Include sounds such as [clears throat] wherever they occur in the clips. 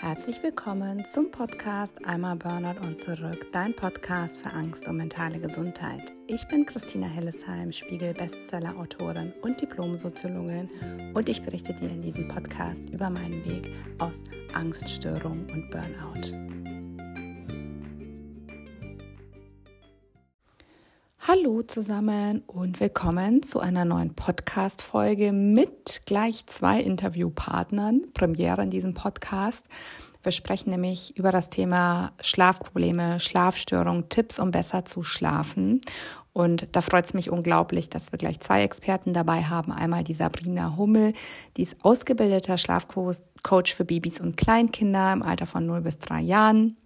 Herzlich willkommen zum Podcast Einmal Burnout und zurück, dein Podcast für Angst und mentale Gesundheit. Ich bin Christina Hellesheim, Spiegel-Bestseller-Autorin und Diplom-Soziologin und ich berichte dir in diesem Podcast über meinen Weg aus Angststörung und Burnout. Hallo zusammen und willkommen zu einer neuen Podcast-Folge mit gleich zwei Interviewpartnern. Premiere in diesem Podcast. Wir sprechen nämlich über das Thema Schlafprobleme, Schlafstörungen, Tipps, um besser zu schlafen. Und da freut es mich unglaublich, dass wir gleich zwei Experten dabei haben. Einmal die Sabrina Hummel, die ist ausgebildeter Schlafcoach für Babys und Kleinkinder im Alter von 0 bis 3 Jahren.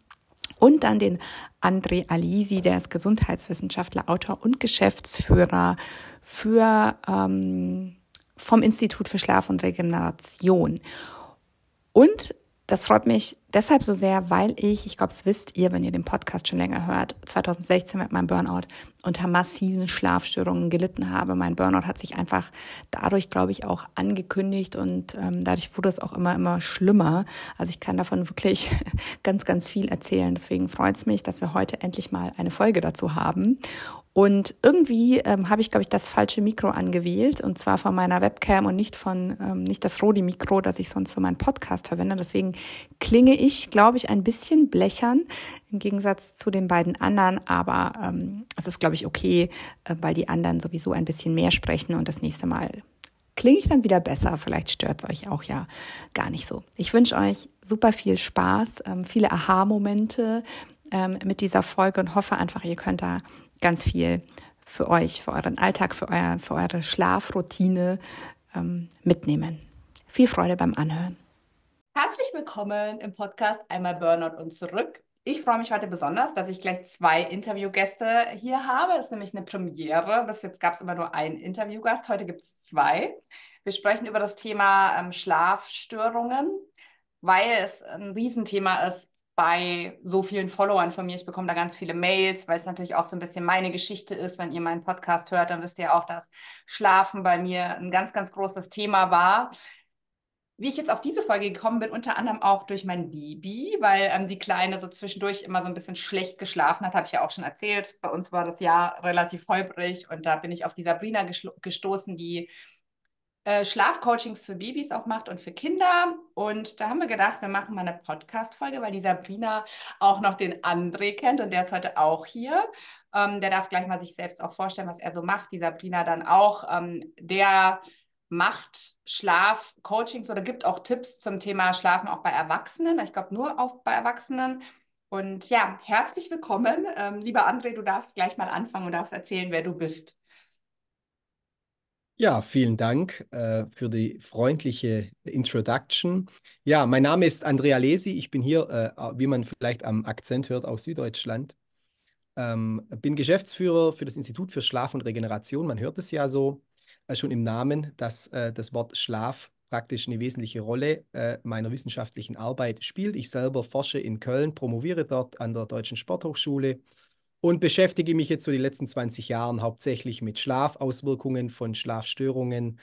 Und dann den André Alisi, der ist Gesundheitswissenschaftler, Autor und Geschäftsführer für, ähm, vom Institut für Schlaf und Regeneration. Und das freut mich deshalb so sehr, weil ich, ich glaube, es wisst ihr, wenn ihr den Podcast schon länger hört, 2016 mit meinem Burnout unter massiven Schlafstörungen gelitten habe. Mein Burnout hat sich einfach dadurch, glaube ich, auch angekündigt und ähm, dadurch wurde es auch immer, immer schlimmer. Also ich kann davon wirklich [laughs] ganz, ganz viel erzählen. Deswegen freut es mich, dass wir heute endlich mal eine Folge dazu haben. Und irgendwie ähm, habe ich, glaube ich, das falsche Mikro angewählt und zwar von meiner Webcam und nicht von ähm, nicht das Rodi-Mikro, das ich sonst für meinen Podcast verwende. Deswegen klinge ich, glaube ich, ein bisschen blechern im Gegensatz zu den beiden anderen, aber ähm, es ist, glaube ich, okay, äh, weil die anderen sowieso ein bisschen mehr sprechen und das nächste Mal klinge ich dann wieder besser. Vielleicht stört es euch auch ja gar nicht so. Ich wünsche euch super viel Spaß, ähm, viele Aha-Momente ähm, mit dieser Folge und hoffe einfach, ihr könnt da ganz viel für euch, für euren Alltag, für, euer, für eure Schlafroutine ähm, mitnehmen. Viel Freude beim Anhören. Herzlich willkommen im Podcast Einmal Burnout und zurück. Ich freue mich heute besonders, dass ich gleich zwei Interviewgäste hier habe. Das ist nämlich eine Premiere. Bis jetzt gab es immer nur einen Interviewgast. Heute gibt es zwei. Wir sprechen über das Thema ähm, Schlafstörungen, weil es ein Riesenthema ist bei so vielen Followern von mir. Ich bekomme da ganz viele Mails, weil es natürlich auch so ein bisschen meine Geschichte ist. Wenn ihr meinen Podcast hört, dann wisst ihr auch, dass Schlafen bei mir ein ganz, ganz großes Thema war. Wie ich jetzt auf diese Folge gekommen bin, unter anderem auch durch mein Baby, weil ähm, die Kleine so zwischendurch immer so ein bisschen schlecht geschlafen hat, habe ich ja auch schon erzählt. Bei uns war das Jahr relativ holprig und da bin ich auf die Sabrina gestoßen, die äh, Schlafcoachings für Babys auch macht und für Kinder. Und da haben wir gedacht, wir machen mal eine Podcast-Folge, weil die Sabrina auch noch den André kennt und der ist heute auch hier. Ähm, der darf gleich mal sich selbst auch vorstellen, was er so macht. Die Sabrina dann auch. Ähm, der macht Schlafcoachings oder gibt auch Tipps zum Thema Schlafen auch bei Erwachsenen. Ich glaube nur auch bei Erwachsenen. Und ja, herzlich willkommen. Ähm, lieber André, du darfst gleich mal anfangen und darfst erzählen, wer du bist. Ja, vielen Dank äh, für die freundliche Introduction. Ja, mein Name ist Andrea Lesi. Ich bin hier, äh, wie man vielleicht am Akzent hört, aus Süddeutschland. Ähm, bin Geschäftsführer für das Institut für Schlaf und Regeneration. Man hört es ja so äh, schon im Namen, dass äh, das Wort Schlaf praktisch eine wesentliche Rolle äh, meiner wissenschaftlichen Arbeit spielt. Ich selber forsche in Köln, promoviere dort an der Deutschen Sporthochschule und beschäftige mich jetzt so die letzten 20 Jahre hauptsächlich mit Schlafauswirkungen von Schlafstörungen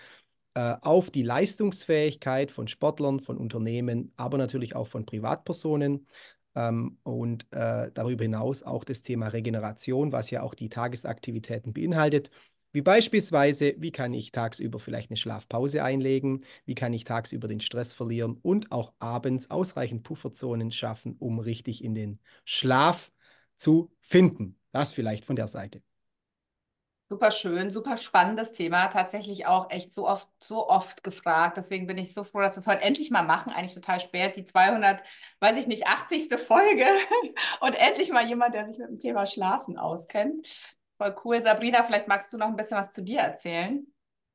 äh, auf die Leistungsfähigkeit von Sportlern, von Unternehmen, aber natürlich auch von Privatpersonen. Ähm, und äh, darüber hinaus auch das Thema Regeneration, was ja auch die Tagesaktivitäten beinhaltet. Wie beispielsweise, wie kann ich tagsüber vielleicht eine Schlafpause einlegen, wie kann ich tagsüber den Stress verlieren und auch abends ausreichend Pufferzonen schaffen, um richtig in den Schlaf zu finden. Das vielleicht von der Seite. Super schön, super spannendes Thema. Tatsächlich auch echt so oft, so oft gefragt. Deswegen bin ich so froh, dass wir es heute endlich mal machen. Eigentlich total spät, die 200, weiß ich nicht, 80. Folge. [laughs] Und endlich mal jemand, der sich mit dem Thema Schlafen auskennt. Voll cool. Sabrina, vielleicht magst du noch ein bisschen was zu dir erzählen.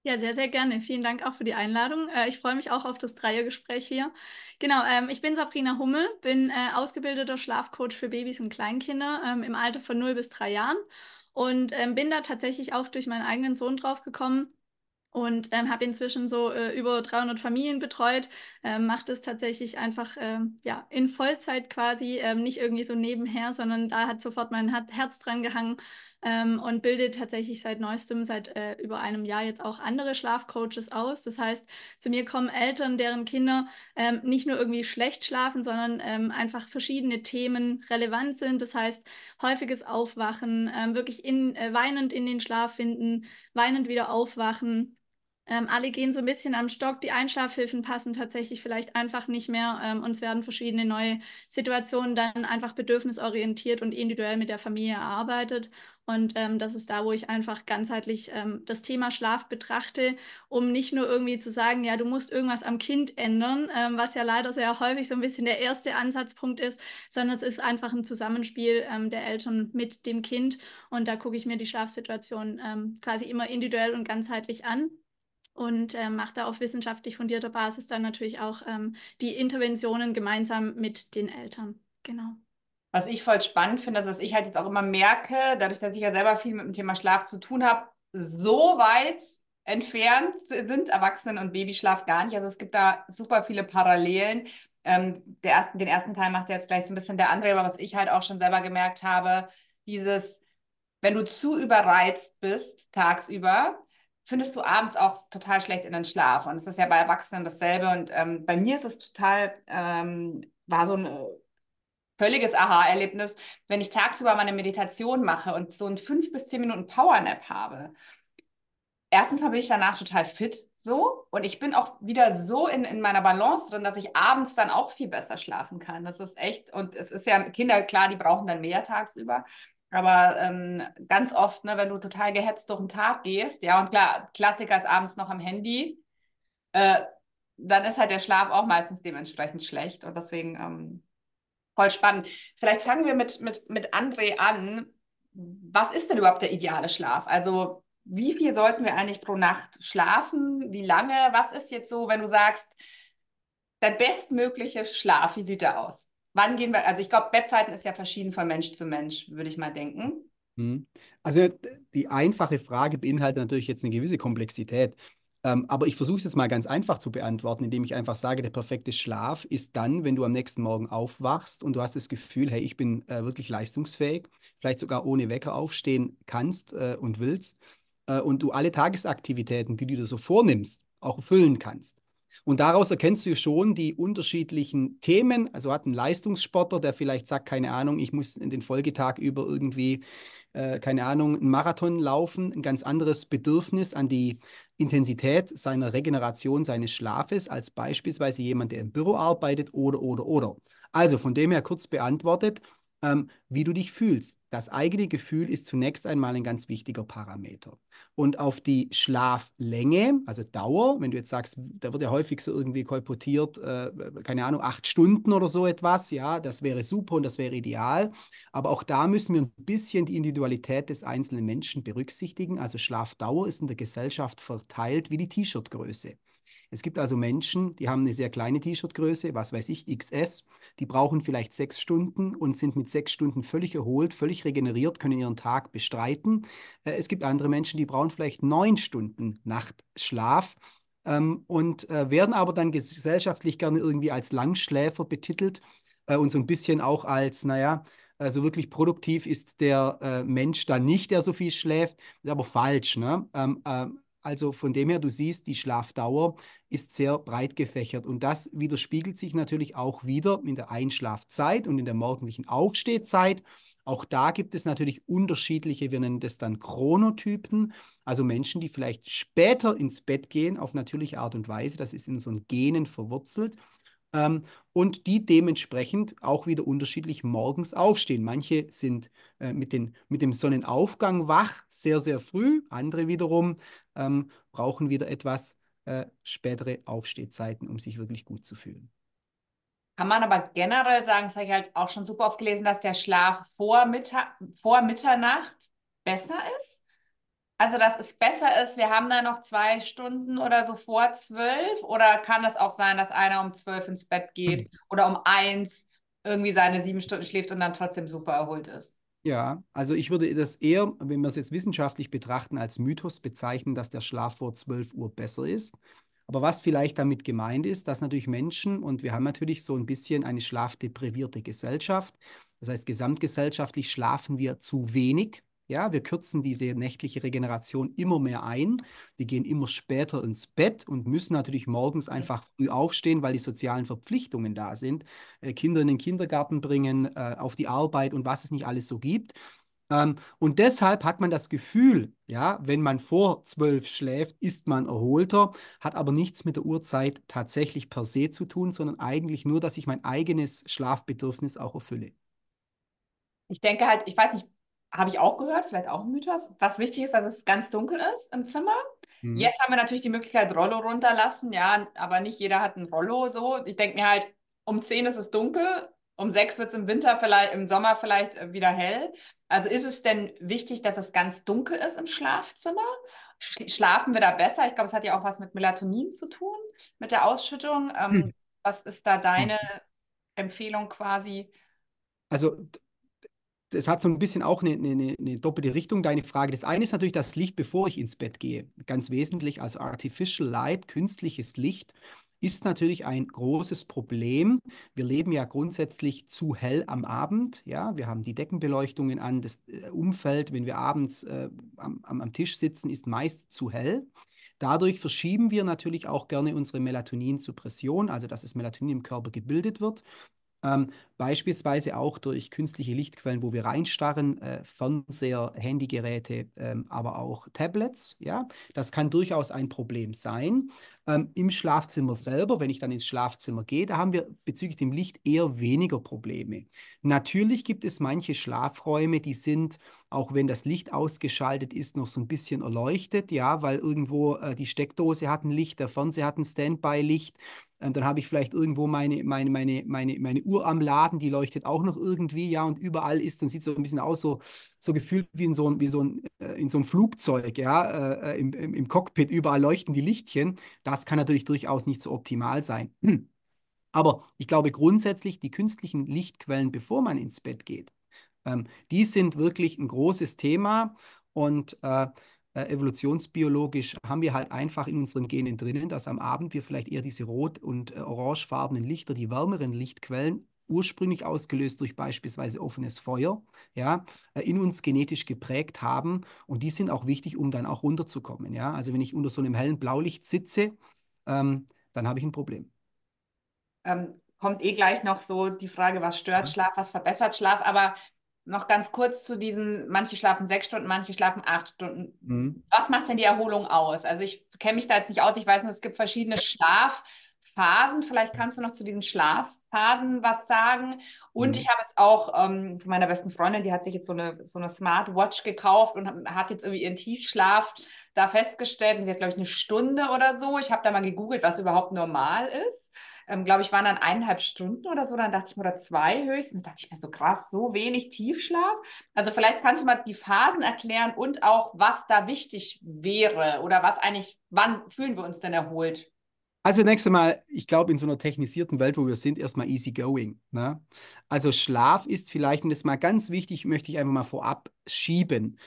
Ja, sehr, sehr gerne. Vielen Dank auch für die Einladung. Äh, ich freue mich auch auf das Dreiergespräch hier. Genau, ähm, ich bin Sabrina Hummel, bin äh, ausgebildeter Schlafcoach für Babys und Kleinkinder ähm, im Alter von 0 bis 3 Jahren und ähm, bin da tatsächlich auch durch meinen eigenen Sohn drauf gekommen, und ähm, habe inzwischen so äh, über 300 Familien betreut, ähm, mache das tatsächlich einfach ähm, ja, in Vollzeit quasi, ähm, nicht irgendwie so nebenher, sondern da hat sofort mein Herz dran gehangen ähm, und bilde tatsächlich seit neuestem, seit äh, über einem Jahr jetzt auch andere Schlafcoaches aus. Das heißt, zu mir kommen Eltern, deren Kinder ähm, nicht nur irgendwie schlecht schlafen, sondern einfach verschiedene Themen relevant sind. Das heißt, häufiges Aufwachen, wirklich in, äh, weinend in den Schlaf finden, weinend wieder aufwachen ähm, alle gehen so ein bisschen am Stock. Die Einschlafhilfen passen tatsächlich vielleicht einfach nicht mehr. Ähm, und es werden verschiedene neue Situationen dann einfach bedürfnisorientiert und individuell mit der Familie erarbeitet. Und ähm, das ist da, wo ich einfach ganzheitlich ähm, das Thema Schlaf betrachte, um nicht nur irgendwie zu sagen, ja, du musst irgendwas am Kind ändern, ähm, was ja leider sehr häufig so ein bisschen der erste Ansatzpunkt ist, sondern es ist einfach ein Zusammenspiel ähm, der Eltern mit dem Kind. Und da gucke ich mir die Schlafsituation ähm, quasi immer individuell und ganzheitlich an und äh, macht da auf wissenschaftlich fundierter Basis dann natürlich auch ähm, die Interventionen gemeinsam mit den Eltern. Genau. Was ich voll spannend finde, ist, was ich halt jetzt auch immer merke, dadurch, dass ich ja selber viel mit dem Thema Schlaf zu tun habe, so weit entfernt sind Erwachsenen- und Babyschlaf gar nicht. Also es gibt da super viele Parallelen. Ähm, ersten, den ersten Teil macht jetzt gleich so ein bisschen der andere, aber was ich halt auch schon selber gemerkt habe, dieses, wenn du zu überreizt bist tagsüber, findest du abends auch total schlecht in den Schlaf. Und es ist ja bei Erwachsenen dasselbe. Und ähm, bei mir ist es total, ähm, war so ein äh, völliges Aha-Erlebnis, wenn ich tagsüber meine Meditation mache und so ein fünf bis zehn Minuten Powernap habe. Erstens mal bin ich danach total fit so und ich bin auch wieder so in, in meiner Balance drin, dass ich abends dann auch viel besser schlafen kann. Das ist echt, und es ist ja, Kinder, klar, die brauchen dann mehr tagsüber, aber ähm, ganz oft, ne, wenn du total gehetzt durch den Tag gehst, ja, und klar, Klassiker ist abends noch am Handy, äh, dann ist halt der Schlaf auch meistens dementsprechend schlecht. Und deswegen ähm, voll spannend. Vielleicht fangen wir mit, mit, mit André an. Was ist denn überhaupt der ideale Schlaf? Also, wie viel sollten wir eigentlich pro Nacht schlafen? Wie lange? Was ist jetzt so, wenn du sagst, der bestmögliche Schlaf, wie sieht der aus? Wann gehen wir, also ich glaube, Bettzeiten ist ja verschieden von Mensch zu Mensch, würde ich mal denken. Hm. Also die einfache Frage beinhaltet natürlich jetzt eine gewisse Komplexität. Ähm, aber ich versuche es jetzt mal ganz einfach zu beantworten, indem ich einfach sage, der perfekte Schlaf ist dann, wenn du am nächsten Morgen aufwachst und du hast das Gefühl, hey, ich bin äh, wirklich leistungsfähig, vielleicht sogar ohne Wecker aufstehen kannst äh, und willst äh, und du alle Tagesaktivitäten, die du dir so vornimmst, auch erfüllen kannst. Und daraus erkennst du schon die unterschiedlichen Themen. Also hat ein Leistungssportler, der vielleicht sagt, keine Ahnung, ich muss in den Folgetag über irgendwie, äh, keine Ahnung, einen Marathon laufen, ein ganz anderes Bedürfnis an die Intensität seiner Regeneration seines Schlafes als beispielsweise jemand, der im Büro arbeitet oder, oder, oder. Also von dem her kurz beantwortet, ähm, wie du dich fühlst. Das eigene Gefühl ist zunächst einmal ein ganz wichtiger Parameter. Und auf die Schlaflänge, also Dauer, wenn du jetzt sagst, da wird ja häufig so irgendwie kolportiert, äh, keine Ahnung, acht Stunden oder so etwas, ja, das wäre super und das wäre ideal. Aber auch da müssen wir ein bisschen die Individualität des einzelnen Menschen berücksichtigen. Also Schlafdauer ist in der Gesellschaft verteilt wie die T-Shirt-Größe. Es gibt also Menschen, die haben eine sehr kleine T-Shirt-Größe, was weiß ich, XS, die brauchen vielleicht sechs Stunden und sind mit sechs Stunden völlig erholt, völlig regeneriert, können ihren Tag bestreiten. Äh, es gibt andere Menschen, die brauchen vielleicht neun Stunden Nachtschlaf ähm, und äh, werden aber dann gesellschaftlich gerne irgendwie als Langschläfer betitelt äh, und so ein bisschen auch als, naja, also wirklich produktiv ist der äh, Mensch dann nicht, der so viel schläft. ist aber falsch. Ne? Ähm, ähm, also von dem her, du siehst, die Schlafdauer ist sehr breit gefächert. Und das widerspiegelt sich natürlich auch wieder in der Einschlafzeit und in der morgendlichen Aufstehzeit. Auch da gibt es natürlich unterschiedliche, wir nennen das dann Chronotypen, also Menschen, die vielleicht später ins Bett gehen auf natürliche Art und Weise, das ist in unseren Genen verwurzelt ähm, und die dementsprechend auch wieder unterschiedlich morgens aufstehen. Manche sind äh, mit, den, mit dem Sonnenaufgang wach, sehr, sehr früh. Andere wiederum ähm, brauchen wieder etwas äh, spätere Aufstehzeiten, um sich wirklich gut zu fühlen. Kann man aber generell sagen, das habe ich halt auch schon super oft gelesen, dass der Schlaf vor, Mittag, vor Mitternacht besser ist? Also, dass es besser ist, wir haben da noch zwei Stunden oder so vor zwölf? Oder kann das auch sein, dass einer um zwölf ins Bett geht oder um eins irgendwie seine sieben Stunden schläft und dann trotzdem super erholt ist? Ja, also ich würde das eher, wenn wir es jetzt wissenschaftlich betrachten, als Mythos bezeichnen, dass der Schlaf vor 12 Uhr besser ist. Aber was vielleicht damit gemeint ist, dass natürlich Menschen, und wir haben natürlich so ein bisschen eine schlafdeprivierte Gesellschaft, das heißt, gesamtgesellschaftlich schlafen wir zu wenig. Ja, wir kürzen diese nächtliche Regeneration immer mehr ein. Wir gehen immer später ins Bett und müssen natürlich morgens einfach früh aufstehen, weil die sozialen Verpflichtungen da sind. Äh, Kinder in den Kindergarten bringen, äh, auf die Arbeit und was es nicht alles so gibt. Ähm, und deshalb hat man das Gefühl, ja, wenn man vor zwölf schläft, ist man erholter, hat aber nichts mit der Uhrzeit tatsächlich per se zu tun, sondern eigentlich nur, dass ich mein eigenes Schlafbedürfnis auch erfülle. Ich denke halt, ich weiß nicht, habe ich auch gehört, vielleicht auch ein Mythos. Was wichtig ist, dass es ganz dunkel ist im Zimmer. Mhm. Jetzt haben wir natürlich die Möglichkeit, Rollo runterlassen, ja, aber nicht jeder hat ein Rollo so. Ich denke mir halt, um 10 ist es dunkel, um 6 wird es im Winter vielleicht, im Sommer vielleicht äh, wieder hell. Also ist es denn wichtig, dass es ganz dunkel ist im Schlafzimmer? Schlafen wir da besser? Ich glaube, es hat ja auch was mit Melatonin zu tun, mit der Ausschüttung. Ähm, mhm. Was ist da deine mhm. Empfehlung quasi? Also das hat so ein bisschen auch eine, eine, eine, doppelte Richtung, deine Frage. Das eine ist natürlich das Licht, bevor ich ins Bett gehe. Ganz wesentlich, also Artificial Light, künstliches Licht, ist natürlich ein großes Problem. Wir leben ja grundsätzlich zu hell am Abend. Ja, wir haben die Deckenbeleuchtungen an. Das äh, Umfeld, wenn wir abends äh, am, am Tisch sitzen, ist meist zu hell. Dadurch verschieben wir natürlich auch gerne unsere Melatonin-Suppression, also dass das Melatonin im Körper gebildet wird. Ähm, beispielsweise auch durch künstliche Lichtquellen, wo wir reinstarren, äh, Fernseher, Handygeräte, ähm, aber auch Tablets. Ja, das kann durchaus ein Problem sein. Ähm, Im Schlafzimmer selber, wenn ich dann ins Schlafzimmer gehe, da haben wir bezüglich dem Licht eher weniger Probleme. Natürlich gibt es manche Schlafräume, die sind, auch wenn das Licht ausgeschaltet ist, noch so ein bisschen erleuchtet, ja, weil irgendwo äh, die Steckdose hat ein Licht, der Fernseher hat ein Standby-Licht. Ähm, dann habe ich vielleicht irgendwo meine, meine, meine, meine, meine Uhr am Laden, die leuchtet auch noch irgendwie, ja, und überall ist, dann sieht es so ein bisschen aus, so, so gefühlt wie in so ein, wie so ein, äh, in so ein Flugzeug, ja, äh, äh, im, im, im Cockpit, überall leuchten die Lichtchen. Das kann natürlich durchaus nicht so optimal sein. [clears throat] Aber ich glaube grundsätzlich, die künstlichen Lichtquellen, bevor man ins Bett geht, ähm, die sind wirklich ein großes Thema und äh, äh, evolutionsbiologisch haben wir halt einfach in unseren Genen drinnen, dass am Abend wir vielleicht eher diese rot- und äh, orangefarbenen Lichter, die wärmeren Lichtquellen, ursprünglich ausgelöst durch beispielsweise offenes Feuer, ja, äh, in uns genetisch geprägt haben. Und die sind auch wichtig, um dann auch runterzukommen. Ja? Also wenn ich unter so einem hellen Blaulicht sitze, ähm, dann habe ich ein Problem. Ähm, kommt eh gleich noch so die Frage, was stört Schlaf, was verbessert Schlaf. Aber noch ganz kurz zu diesen, manche schlafen sechs Stunden, manche schlafen acht Stunden. Mhm. Was macht denn die Erholung aus? Also ich kenne mich da jetzt nicht aus, ich weiß nur, es gibt verschiedene Schlafphasen. Vielleicht kannst du noch zu diesen Schlafphasen was sagen. Und mhm. ich habe jetzt auch ähm, von meiner besten Freundin, die hat sich jetzt so eine, so eine Smartwatch gekauft und hat jetzt irgendwie ihren Tiefschlaf da festgestellt. Und sie hat, glaube ich, eine Stunde oder so. Ich habe da mal gegoogelt, was überhaupt normal ist ähm, glaube ich, waren dann eineinhalb Stunden oder so. Dann dachte ich mir, oder zwei höchstens. dachte ich mir so krass, so wenig Tiefschlaf. Also vielleicht kannst du mal die Phasen erklären und auch, was da wichtig wäre oder was eigentlich, wann fühlen wir uns denn erholt? Also nächstes Mal, ich glaube, in so einer technisierten Welt, wo wir sind, erstmal easy going. Ne? Also Schlaf ist vielleicht, und das ist mal ganz wichtig, möchte ich einfach mal vorab schieben.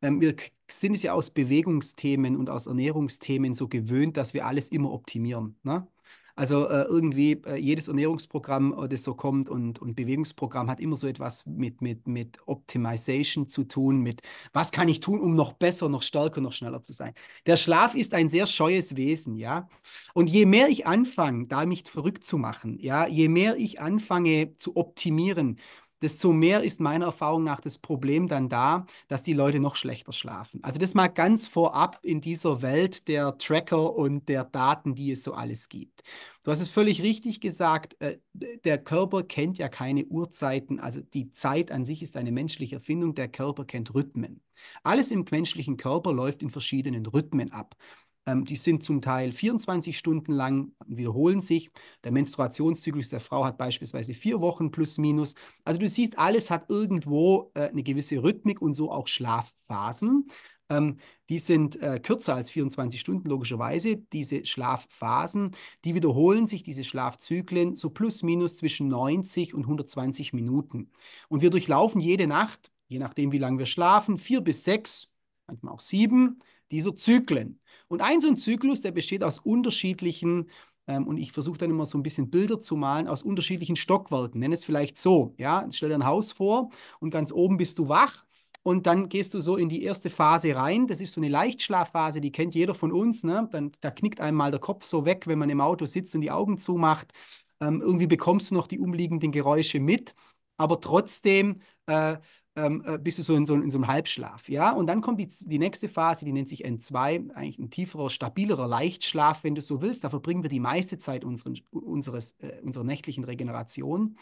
Ähm, wir sind es ja aus Bewegungsthemen und aus Ernährungsthemen so gewöhnt, dass wir alles immer optimieren. Ne? Also äh, irgendwie äh, jedes Ernährungsprogramm, äh, das so kommt und, und Bewegungsprogramm hat immer so etwas mit, mit, mit Optimization zu tun, mit was kann ich tun, um noch besser, noch stärker, noch schneller zu sein. Der Schlaf ist ein sehr scheues Wesen, ja. Und je mehr ich anfange, da mich verrückt zu machen, ja, je mehr ich anfange zu optimieren, desto mehr ist meiner Erfahrung nach das Problem dann da, dass die Leute noch schlechter schlafen. Also das mal ganz vorab in dieser Welt der Tracker und der Daten, die es so alles gibt. Du hast es völlig richtig gesagt, äh, der Körper kennt ja keine Uhrzeiten, also die Zeit an sich ist eine menschliche Erfindung, der Körper kennt Rhythmen. Alles im menschlichen Körper läuft in verschiedenen Rhythmen ab. Ähm, die sind zum Teil 24 Stunden lang, wiederholen sich. Der Menstruationszyklus der Frau hat beispielsweise vier Wochen plus minus. Also du siehst, alles hat irgendwo äh, eine gewisse Rhythmik und so auch Schlafphasen. Ähm, die sind äh, kürzer als 24 Stunden, logischerweise. Diese Schlafphasen, die wiederholen sich, diese Schlafzyklen, so plus minus zwischen 90 und 120 Minuten. Und wir durchlaufen jede Nacht je nachdem, wie lange wir schlafen, vier bis sechs, manchmal auch sieben dieser Zyklen. Und ein so ein Zyklus, der besteht aus unterschiedlichen, ähm, und ich versuche dann immer so ein bisschen Bilder zu malen, aus unterschiedlichen Stockwerken. Nenn es vielleicht so, ja, stell dir ein Haus vor und ganz oben bist du wach und dann gehst du so in die erste Phase rein. Das ist so eine Leichtschlafphase, die kennt jeder von uns. Ne? Dann, da knickt einem mal der Kopf so weg, wenn man im Auto sitzt und die Augen zumacht. Ähm, irgendwie bekommst du noch die umliegenden Geräusche mit, aber trotzdem äh, ähm, äh, bist du so in, so in so einem Halbschlaf. Ja? Und dann kommt die, die nächste Phase, die nennt sich N2, eigentlich ein tieferer, stabilerer Leichtschlaf, wenn du so willst. Da verbringen wir die meiste Zeit unseren, unseres, äh, unserer nächtlichen Regeneration.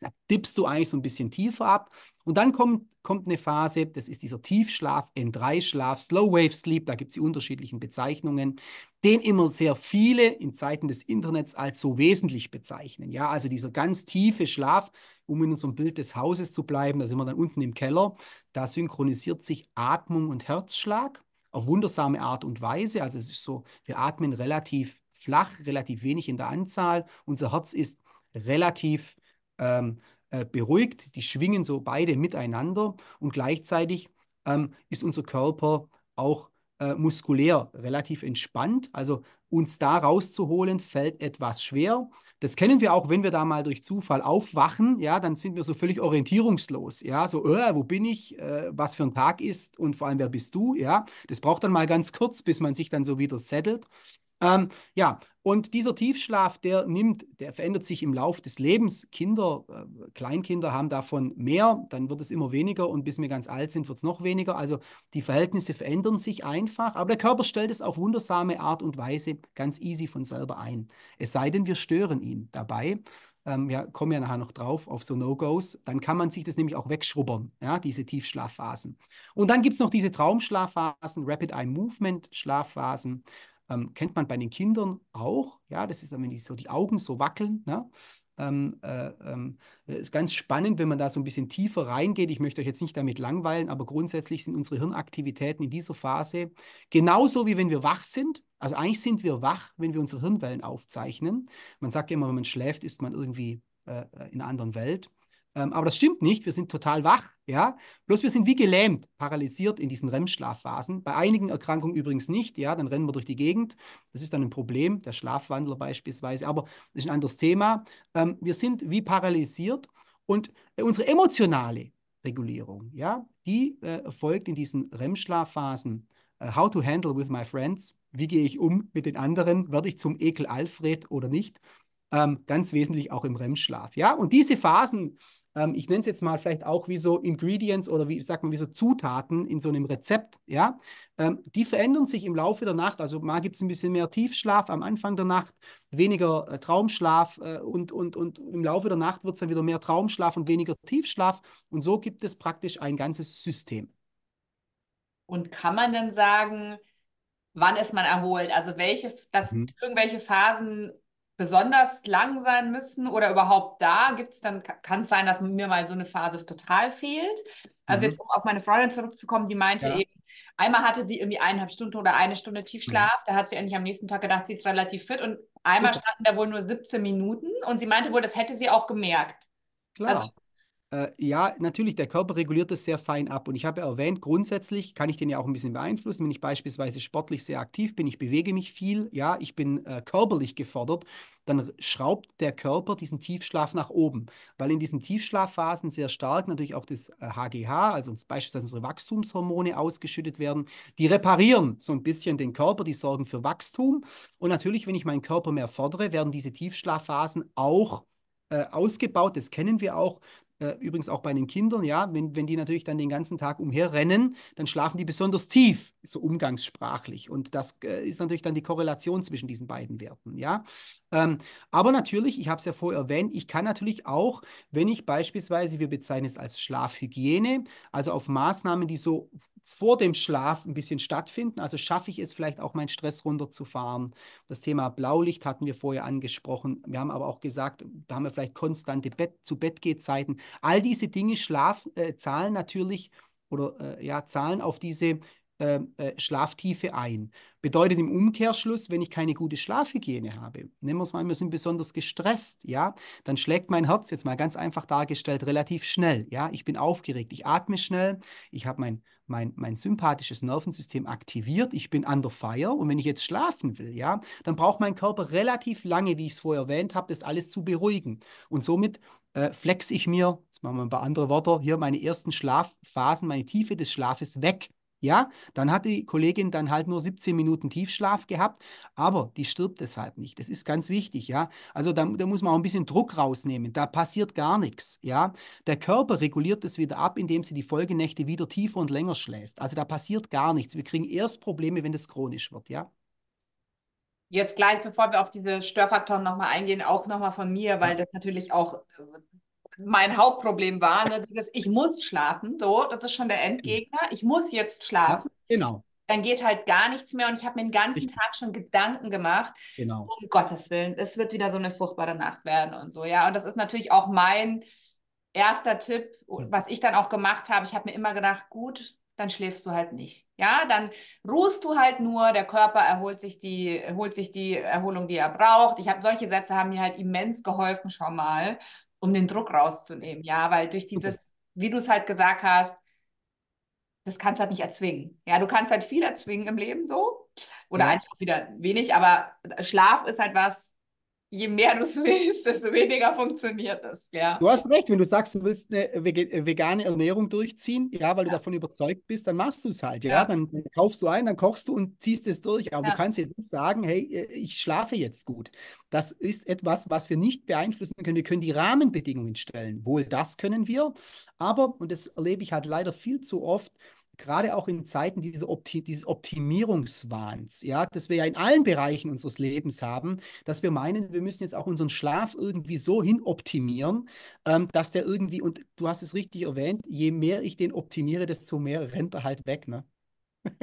Da tippst du eigentlich so ein bisschen tiefer ab. Und dann kommt, kommt eine Phase, das ist dieser Tiefschlaf, N3-Schlaf, Slow Wave Sleep, da gibt es die unterschiedlichen Bezeichnungen, den immer sehr viele in Zeiten des Internets als so wesentlich bezeichnen. Ja, also dieser ganz tiefe Schlaf, um in unserem Bild des Hauses zu bleiben, da sind wir dann unten im Keller, da synchronisiert sich Atmung und Herzschlag auf wundersame Art und Weise. Also es ist so, wir atmen relativ flach, relativ wenig in der Anzahl. Unser Herz ist relativ ähm, äh, beruhigt. Die schwingen so beide miteinander und gleichzeitig ähm, ist unser Körper auch äh, muskulär relativ entspannt. Also uns da rauszuholen, fällt etwas schwer. Das kennen wir auch, wenn wir da mal durch Zufall aufwachen, ja, dann sind wir so völlig orientierungslos, ja, so, äh, wo bin ich, äh, was für ein Tag ist und vor allem, wer bist du, ja. Das braucht dann mal ganz kurz, bis man sich dann so wieder settelt. Ähm, ja, und dieser Tiefschlaf, der nimmt, der verändert sich im Lauf des Lebens. Kinder, äh, Kleinkinder haben davon mehr, dann wird es immer weniger und bis wir ganz alt sind, wird es noch weniger. Also die Verhältnisse verändern sich einfach, aber der Körper stellt es auf wundersame Art und Weise ganz easy von selber ein. Es sei denn, wir stören ihn dabei. Ähm, wir kommen ja nachher noch drauf auf so No-Gos, dann kann man sich das nämlich auch wegschrubbern, ja, diese Tiefschlafphasen. Und dann gibt es noch diese Traumschlafphasen, Rapid Eye Movement Schlafphasen. Ähm, kennt man bei den Kindern auch. Ja, das ist dann, wenn die so die Augen so wackeln. Ne? Ähm, äh, ähm, ist ganz spannend, wenn man da so ein bisschen tiefer reingeht. Ich möchte euch jetzt nicht damit langweilen, aber grundsätzlich sind unsere Hirnaktivitäten in dieser Phase genauso wie wenn wir wach sind. Also eigentlich sind wir wach, wenn wir unsere Hirnwellen aufzeichnen. Man sagt ja immer, wenn man schläft, ist man irgendwie äh, äh in einer anderen Welt. Ähm, aber das stimmt nicht. Wir sind total wach, ja. Bloß wir sind wie gelähmt, paralysiert in diesen REM-Schlafphasen. Bei einigen Erkrankungen übrigens nicht, ja. Dann rennen wir durch die Gegend. Das ist dann ein Problem, der Schlafwandler beispielsweise. Aber das ist ein anderes Thema. Ähm, wir sind wie paralysiert und äh, unsere emotionale Regulierung, ja, die äh, erfolgt in diesen REM-Schlafphasen. Uh, how to handle with my friends. Wie gehe ich um mit den anderen? Werde ich zum Ekel Alfred oder nicht? Ähm, ganz wesentlich auch im REM-Schlaf. Ja, und diese Phasen ähm, ich nenne es jetzt mal vielleicht auch wie so Ingredients oder wie sagt man, wie so Zutaten in so einem Rezept, ja, ähm, die verändern sich im Laufe der Nacht. Also mal gibt es ein bisschen mehr Tiefschlaf am Anfang der Nacht, weniger äh, Traumschlaf äh, und, und, und im Laufe der Nacht wird es dann wieder mehr Traumschlaf und weniger Tiefschlaf. Und so gibt es praktisch ein ganzes System. Und kann man denn sagen, wann ist man erholt? Also welche, dass mhm. irgendwelche Phasen besonders lang sein müssen oder überhaupt da? Gibt es dann, kann es sein, dass mir mal so eine Phase total fehlt? Also mhm. jetzt, um auf meine Freundin zurückzukommen, die meinte ja. eben, einmal hatte sie irgendwie eineinhalb Stunden oder eine Stunde Tiefschlaf, mhm. da hat sie endlich am nächsten Tag gedacht, sie ist relativ fit und einmal standen da wohl nur 17 Minuten und sie meinte wohl, das hätte sie auch gemerkt. Klar. Also, äh, ja, natürlich, der Körper reguliert das sehr fein ab. Und ich habe ja erwähnt, grundsätzlich kann ich den ja auch ein bisschen beeinflussen. Wenn ich beispielsweise sportlich sehr aktiv bin, ich bewege mich viel, ja, ich bin äh, körperlich gefordert, dann schraubt der Körper diesen Tiefschlaf nach oben, weil in diesen Tiefschlafphasen sehr stark natürlich auch das HGH, äh, also beispielsweise unsere Wachstumshormone ausgeschüttet werden. Die reparieren so ein bisschen den Körper, die sorgen für Wachstum. Und natürlich, wenn ich meinen Körper mehr fordere, werden diese Tiefschlafphasen auch äh, ausgebaut. Das kennen wir auch äh, übrigens auch bei den Kindern, ja, wenn, wenn die natürlich dann den ganzen Tag umherrennen, dann schlafen die besonders tief, so umgangssprachlich. Und das äh, ist natürlich dann die Korrelation zwischen diesen beiden Werten, ja. Ähm, aber natürlich, ich habe es ja vorher erwähnt, ich kann natürlich auch, wenn ich beispielsweise, wir bezeichnen es als Schlafhygiene, also auf Maßnahmen, die so vor dem Schlaf ein bisschen stattfinden. Also schaffe ich es vielleicht auch, meinen Stress runterzufahren. Das Thema Blaulicht hatten wir vorher angesprochen. Wir haben aber auch gesagt, da haben wir vielleicht konstante Bett zu Bettgehzeiten. All diese Dinge Schlaf, äh, zahlen natürlich oder äh, ja, zahlen auf diese äh, äh, Schlaftiefe ein. Bedeutet im Umkehrschluss, wenn ich keine gute Schlafhygiene habe, nehmen wir es mal, wir sind besonders gestresst, ja, dann schlägt mein Herz, jetzt mal ganz einfach dargestellt, relativ schnell, ja. Ich bin aufgeregt, ich atme schnell, ich habe mein, mein, mein sympathisches Nervensystem aktiviert, ich bin under fire und wenn ich jetzt schlafen will, ja, dann braucht mein Körper relativ lange, wie ich es vorher erwähnt habe, das alles zu beruhigen. Und somit äh, flex ich mir, jetzt machen wir ein paar andere Worte, hier meine ersten Schlafphasen, meine Tiefe des Schlafes weg. Ja, dann hat die Kollegin dann halt nur 17 Minuten Tiefschlaf gehabt, aber die stirbt deshalb nicht. Das ist ganz wichtig, ja. Also da, da muss man auch ein bisschen Druck rausnehmen. Da passiert gar nichts, ja. Der Körper reguliert es wieder ab, indem sie die Folgenächte wieder tiefer und länger schläft. Also da passiert gar nichts. Wir kriegen erst Probleme, wenn das chronisch wird, ja. Jetzt gleich, bevor wir auf diese Störfaktoren nochmal eingehen, auch nochmal von mir, weil das natürlich auch mein Hauptproblem war, ne, dieses, ich muss schlafen, so, das ist schon der Endgegner, ich muss jetzt schlafen. Ja, genau. Dann geht halt gar nichts mehr und ich habe mir den ganzen Richtig. Tag schon Gedanken gemacht, Genau. um Gottes Willen, es wird wieder so eine furchtbare Nacht werden und so, ja. Und das ist natürlich auch mein erster Tipp, was ich dann auch gemacht habe. Ich habe mir immer gedacht, gut, dann schläfst du halt nicht. Ja, dann ruhst du halt nur, der Körper erholt sich die, holt sich die Erholung, die er braucht. Ich habe solche Sätze haben mir halt immens geholfen schon mal, um den Druck rauszunehmen. Ja, weil durch dieses, wie du es halt gesagt hast, das kannst du halt nicht erzwingen. Ja, du kannst halt viel erzwingen im Leben so oder Ja. eigentlich auch wieder wenig, aber Schlaf ist halt was, je mehr du es willst, desto weniger funktioniert es. Ja. Du hast recht, wenn du sagst, du willst eine vege- äh, vegane Ernährung durchziehen, ja, weil du Ja. davon überzeugt bist, dann machst du es halt, ja. Ja. Dann kaufst du ein, dann kochst du und ziehst es durch. Aber Ja. du kannst jetzt nicht sagen, hey, äh, ich schlafe jetzt gut. Das ist etwas, was wir nicht beeinflussen können. Wir können die Rahmenbedingungen stellen. Wohl das können wir, aber, und das erlebe ich halt leider viel zu oft, gerade auch in Zeiten dieser Opti dieses Optimierungswahns, ja, das wir ja in allen Bereichen unseres Lebens haben, dass wir meinen, wir müssen jetzt auch unseren Schlaf irgendwie so hin optimieren, ähm, dass der irgendwie, und du hast es richtig erwähnt, je mehr ich den optimiere, desto mehr rennt er halt weg, ne?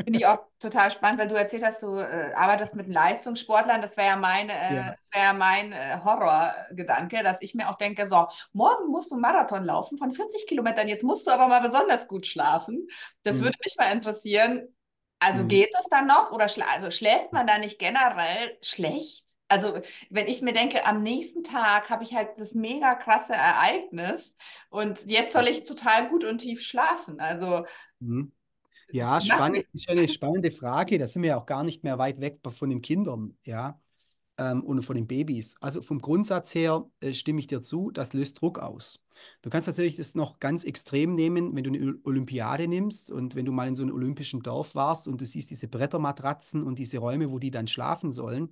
Finde ich auch total spannend, weil du erzählt hast, du äh, arbeitest mit Leistungssportlern. Das wäre ja mein, äh, Ja. das ja mein äh, Horrorgedanke, dass ich mir auch denke, so, morgen musst du einen Marathon laufen von 40 Kilometern, jetzt musst du aber mal besonders gut schlafen. Das Mhm. würde mich mal interessieren. Also Mhm. geht das dann noch oder schla also schläft man da nicht generell schlecht? Also wenn ich mir denke, am nächsten Tag habe ich halt das mega krasse Ereignis und jetzt soll ich total gut und tief schlafen. Also Mhm. Ja, spannend, ist eine spannende Frage. Da sind wir ja auch gar nicht mehr weit weg von den Kindern, ja, ähm, und von den Babys. Also vom Grundsatz her äh, stimme ich dir zu, das löst Druck aus. Du kannst natürlich das noch ganz extrem nehmen, wenn du eine Olympiade nimmst und wenn du mal in so einem olympischen Dorf warst und du siehst diese Brettermatratzen und diese Räume, wo die dann schlafen sollen.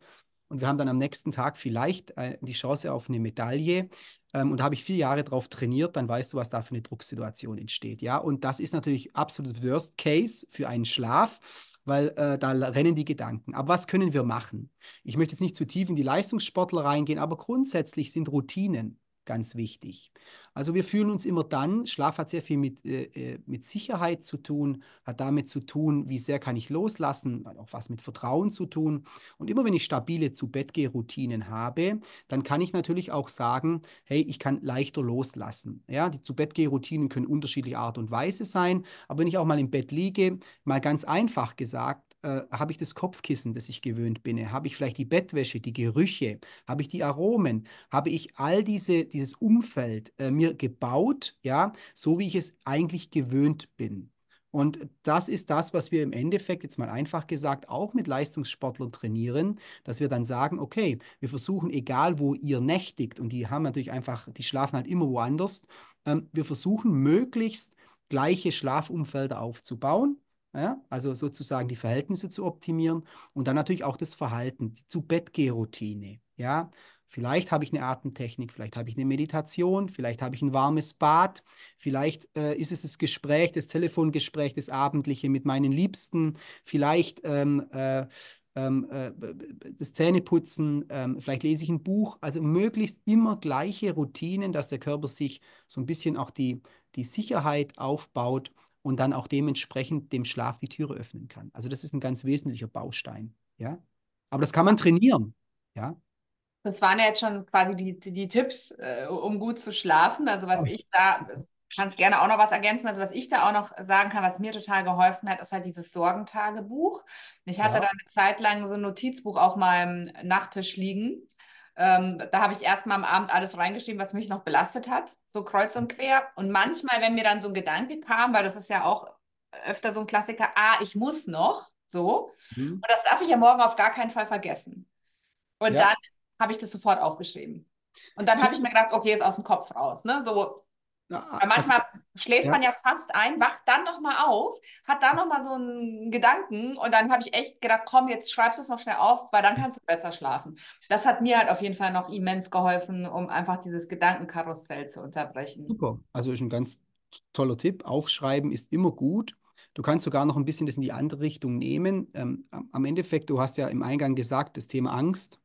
Und wir haben dann am nächsten Tag vielleicht äh, die Chance auf eine Medaille. Ähm, und da habe ich vier Jahre drauf trainiert, dann weißt du, was da für eine Drucksituation entsteht. Ja, und das ist natürlich absolut Worst Case für einen Schlaf, weil äh, da rennen die Gedanken. Aber was können wir machen? Ich möchte jetzt nicht zu tief in die Leistungssportler reingehen, aber grundsätzlich sind Routinen ganz wichtig. Also wir fühlen uns immer dann, Schlaf hat sehr viel mit, äh, äh, mit Sicherheit zu tun, hat damit zu tun, wie sehr kann ich loslassen, hat auch was mit Vertrauen zu tun. Und immer wenn ich stabile Zu-Bett-Geh-Routinen habe, dann kann ich natürlich auch sagen, hey, ich kann leichter loslassen. Ja, die Zu-Bett-Geh-Routinen können unterschiedliche Art und Weise sein, aber wenn ich auch mal im Bett liege, mal ganz einfach gesagt, äh, habe ich das Kopfkissen, das ich gewöhnt bin? Habe ich vielleicht die Bettwäsche, die Gerüche? Habe ich die Aromen? Habe ich all diese, dieses Umfeld äh, mir gebaut, ja, so wie ich es eigentlich gewöhnt bin? Und das ist das, was wir im Endeffekt, jetzt mal einfach gesagt, auch mit Leistungssportlern trainieren, dass wir dann sagen, okay, wir versuchen, egal wo ihr nächtigt, und die haben natürlich einfach, die schlafen halt immer woanders, ähm, wir versuchen möglichst gleiche Schlafumfelder aufzubauen. Ja, also sozusagen die Verhältnisse zu optimieren und dann natürlich auch das Verhalten, die Zu-Bett-Geh-Routine. Ja, vielleicht habe ich eine Atemtechnik, vielleicht habe ich eine Meditation, vielleicht habe ich ein warmes Bad, vielleicht äh, ist es das Gespräch, das Telefongespräch, das Abendliche mit meinen Liebsten, vielleicht ähm, äh, ähm, äh, das Zähneputzen, ähm, vielleicht lese ich ein Buch. Also möglichst immer gleiche Routinen, dass der Körper sich so ein bisschen auch die, die Sicherheit aufbaut und dann auch dementsprechend dem Schlaf die Türe öffnen kann. Also das ist ein ganz wesentlicher Baustein, ja. Aber das kann man trainieren, ja. Das waren ja jetzt schon quasi die, die, die Tipps, äh, um gut zu schlafen. Also was Oh. ich da kannst gerne auch noch was ergänzen. Also was ich da auch noch sagen kann, was mir total geholfen hat, ist halt dieses Sorgentagebuch. Ich hatte Ja. da eine Zeit lang so ein Notizbuch auf meinem Nachttisch liegen. Ähm, da habe ich erstmal am Abend alles reingeschrieben, was mich noch belastet hat, so kreuz und quer. Und manchmal, wenn mir dann so ein Gedanke kam, weil das ist ja auch öfter so ein Klassiker, ah, ich muss noch, so. Mhm. Und das darf ich ja morgen auf gar keinen Fall vergessen. Und Ja. dann habe ich das sofort aufgeschrieben. Und dann habe ich mir gedacht, okay, ist aus dem Kopf raus. Ne? So, Ja, weil manchmal schläft ja. man ja fast ein, wacht dann nochmal auf, hat dann nochmal so einen Gedanken und dann habe ich echt gedacht, komm, jetzt schreibst du es noch schnell auf, weil dann kannst du besser schlafen. Das hat mir halt auf jeden Fall noch immens geholfen, um einfach dieses Gedankenkarussell zu unterbrechen. Super. Also ist ein ganz toller Tipp. Aufschreiben ist immer gut. Du kannst sogar noch ein bisschen das in die andere Richtung nehmen. Ähm, am Endeffekt, du hast ja im Eingang gesagt, das Thema Angst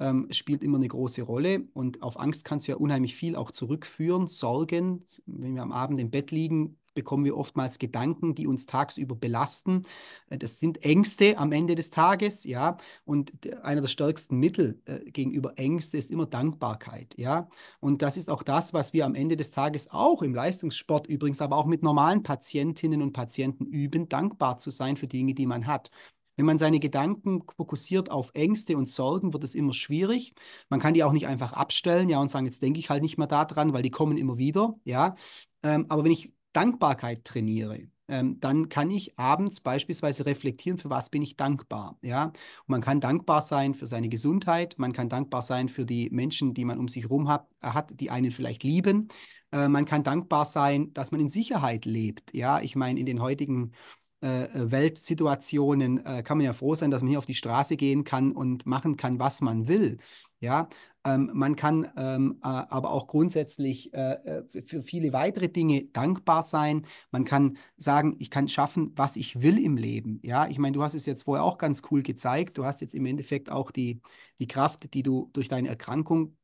ähm, spielt immer eine große Rolle. Und auf Angst kannst du ja unheimlich viel auch zurückführen. Sorgen, wenn wir am Abend im Bett liegen, bekommen wir oftmals Gedanken, die uns tagsüber belasten. Äh, Das sind Ängste am Ende des Tages, ja. Und einer der stärksten Mittel äh, gegenüber Ängste ist immer Dankbarkeit, ja. Und das ist auch das, was wir am Ende des Tages auch im Leistungssport übrigens, aber auch mit normalen Patientinnen und Patienten üben, dankbar zu sein für Dinge, die man hat. Wenn man seine Gedanken fokussiert auf Ängste und Sorgen, wird es immer schwierig. Man kann die auch nicht einfach abstellen, ja, und sagen, jetzt denke ich halt nicht mehr daran, weil die kommen immer wieder, ja. Ähm, aber wenn ich Dankbarkeit trainiere, ähm, dann kann ich abends beispielsweise reflektieren, für was bin ich dankbar, ja. Und man kann dankbar sein für seine Gesundheit, man kann dankbar sein für die Menschen, die man um sich herum hat, hat die einen vielleicht lieben. Äh, man kann dankbar sein, dass man in Sicherheit lebt, ja. Ich meine, in den heutigen äh, Weltsituationen äh, kann man ja froh sein, dass man hier auf die Straße gehen kann und machen kann, was man will. Ja, ähm, man kann ähm, äh, aber auch grundsätzlich äh, äh, für viele weitere Dinge dankbar sein. Man kann sagen, ich kann schaffen, was ich will im Leben. Ja, ich meine, du hast es jetzt vorher auch ganz cool gezeigt. Du hast jetzt im Endeffekt auch die, die Kraft, die du durch deine Erkrankung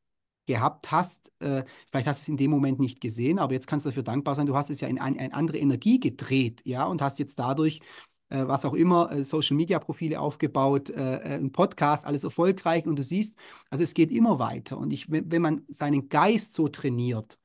gehabt hast. Äh, vielleicht hast du es in dem Moment nicht gesehen, aber jetzt kannst du dafür dankbar sein. Du hast es ja in ein, eine andere Energie gedreht, ja, und hast jetzt dadurch, äh, was auch immer, äh, Social-Media-Profile aufgebaut, äh, ein Podcast, alles erfolgreich und du siehst, also es geht immer weiter. Und ich, wenn, wenn man seinen Geist so trainiert,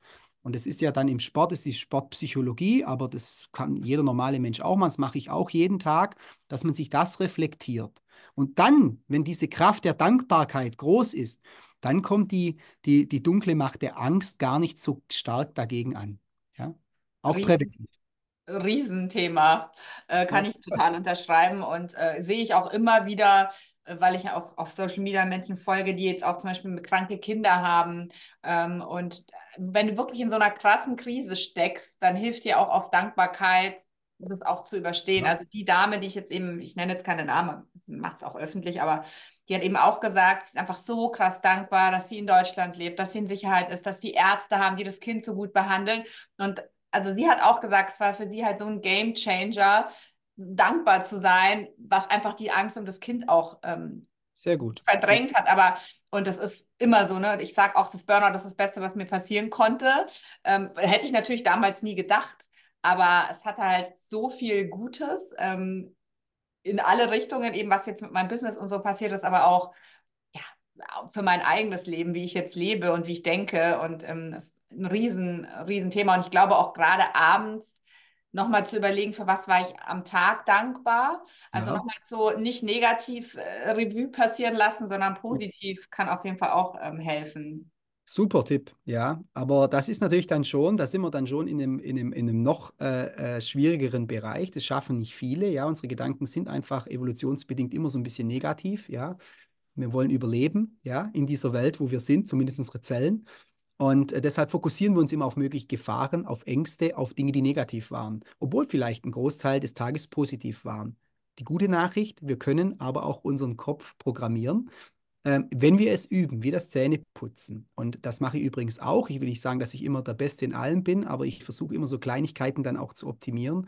und es ist ja dann im Sport, es ist die Sportpsychologie, aber das kann jeder normale Mensch auch machen, das mache ich auch jeden Tag, dass man sich das reflektiert. Und dann, wenn diese Kraft der Dankbarkeit groß ist, dann kommt die, die, die dunkle Macht der Angst gar nicht so stark dagegen an. Ja? Auch Riesen- präventiv. Riesenthema, äh, kann ich total unterschreiben und äh, sehe ich auch immer wieder, äh, weil ich ja auch auf Social Media Menschen folge, die jetzt auch zum Beispiel kranke Kinder haben. Ähm, und wenn du wirklich in so einer krassen Krise steckst, dann hilft dir auch auf Dankbarkeit, das auch zu überstehen. Ja. Also die Dame, die ich jetzt eben, ich nenne jetzt keine Namen, macht es auch öffentlich, aber die hat eben auch gesagt, sie ist einfach so krass dankbar, dass sie in Deutschland lebt, dass sie in Sicherheit ist, dass die Ärzte haben, die das Kind so gut behandeln. Und also sie hat auch gesagt, es war für sie halt so ein Game Changer, dankbar zu sein, was einfach die Angst um das Kind auch ähm, Sehr gut. verdrängt hat. Aber, und das ist immer so, ne? Ich sage auch, das Burnout ist das Beste, was mir passieren konnte. Ähm, hätte ich natürlich damals nie gedacht. Aber es hatte halt so viel Gutes ähm, in alle Richtungen, eben was jetzt mit meinem Business und so passiert ist, aber auch ja, für mein eigenes Leben, wie ich jetzt lebe und wie ich denke. Und ähm, das ist ein riesen, riesen Thema. Und ich glaube auch gerade abends nochmal zu überlegen, für was war ich am Tag dankbar. Also Ja. nochmal so nicht negativ äh, Revue passieren lassen, sondern positiv kann auf jeden Fall auch ähm, helfen. Super Tipp, ja. Aber das ist natürlich dann schon, da sind wir dann schon in einem, in einem, in einem noch äh, äh, schwierigeren Bereich. Das schaffen nicht viele, ja. Unsere Gedanken sind einfach evolutionsbedingt immer so ein bisschen negativ, ja. Wir wollen überleben, ja, in dieser Welt, wo wir sind, zumindest unsere Zellen. Und äh, deshalb fokussieren wir uns immer auf mögliche Gefahren, auf Ängste, auf Dinge, die negativ waren, obwohl vielleicht ein Großteil des Tages positiv waren. Die gute Nachricht, wir können aber auch unseren Kopf programmieren, ähm, wenn wir es üben, wie das Zähneputzen. Und das mache ich übrigens auch. Ich will nicht sagen, dass ich immer der Beste in allem bin, aber ich versuche immer so Kleinigkeiten dann auch zu optimieren,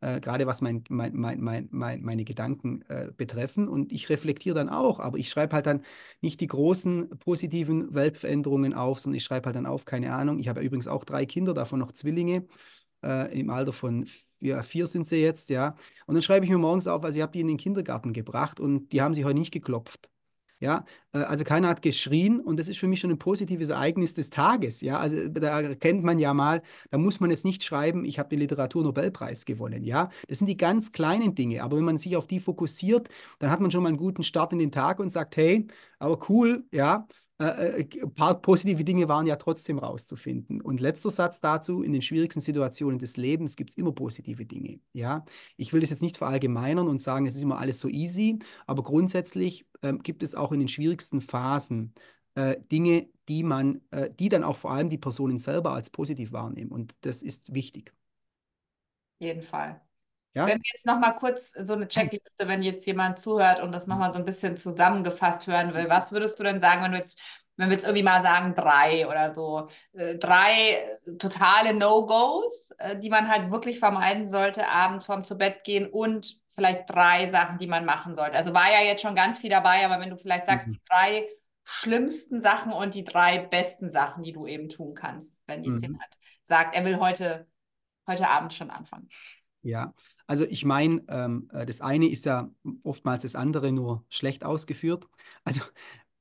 äh, gerade was mein, mein, mein, mein, mein, meine Gedanken äh, betreffen. Und ich reflektiere dann auch, aber ich schreibe halt dann nicht die großen positiven Weltveränderungen auf, sondern ich schreibe halt dann auf, keine Ahnung. Ich habe ja übrigens auch drei Kinder, davon noch Zwillinge. Äh, Im Alter von ja, vier sind sie jetzt, ja. Und dann schreibe ich mir morgens auf, also ich habe die in den Kindergarten gebracht und die haben sich heute nicht geklopft. Ja, äh, also keiner hat geschrien und das ist für mich schon ein positives Ereignis des Tages. Ja, also da erkennt man ja mal, da muss man jetzt nicht schreiben, ich habe den Literaturnobelpreis gewonnen. Ja, das sind die ganz kleinen Dinge. Aber wenn man sich auf die fokussiert, dann hat man schon mal einen guten Start in den Tag und sagt, hey, aber cool, ja, äh, äh, ein paar positive Dinge waren ja trotzdem rauszufinden. Und letzter Satz dazu, in den schwierigsten Situationen des Lebens gibt es immer positive Dinge. Ja, ich will das jetzt nicht verallgemeinern und sagen, es ist immer alles so easy, aber grundsätzlich äh, gibt es auch in den schwierigsten Phasen äh, Dinge, die man, äh, die dann auch vor allem die Personen selber als positiv wahrnehmen. Und das ist wichtig. Jeden Fall. Ja? Wenn wir jetzt nochmal kurz so eine Checkliste, wenn jetzt jemand zuhört und das nochmal so ein bisschen zusammengefasst hören will, was würdest du denn sagen, wenn du jetzt, wenn wir jetzt irgendwie mal sagen, drei oder so, äh, drei totale No-Gos, äh, die man halt wirklich vermeiden sollte, abends vorm zu Bett gehen und vielleicht drei Sachen, die man machen sollte. Also war ja jetzt schon ganz viel dabei, aber wenn du vielleicht sagst, mhm. die drei schlimmsten Sachen und die drei besten Sachen, die du eben tun kannst, wenn jetzt mhm. jemand sagt, er will heute, heute Abend schon anfangen. Ja, also ich meine, ähm, äh, das eine ist ja oftmals das andere nur schlecht ausgeführt. Also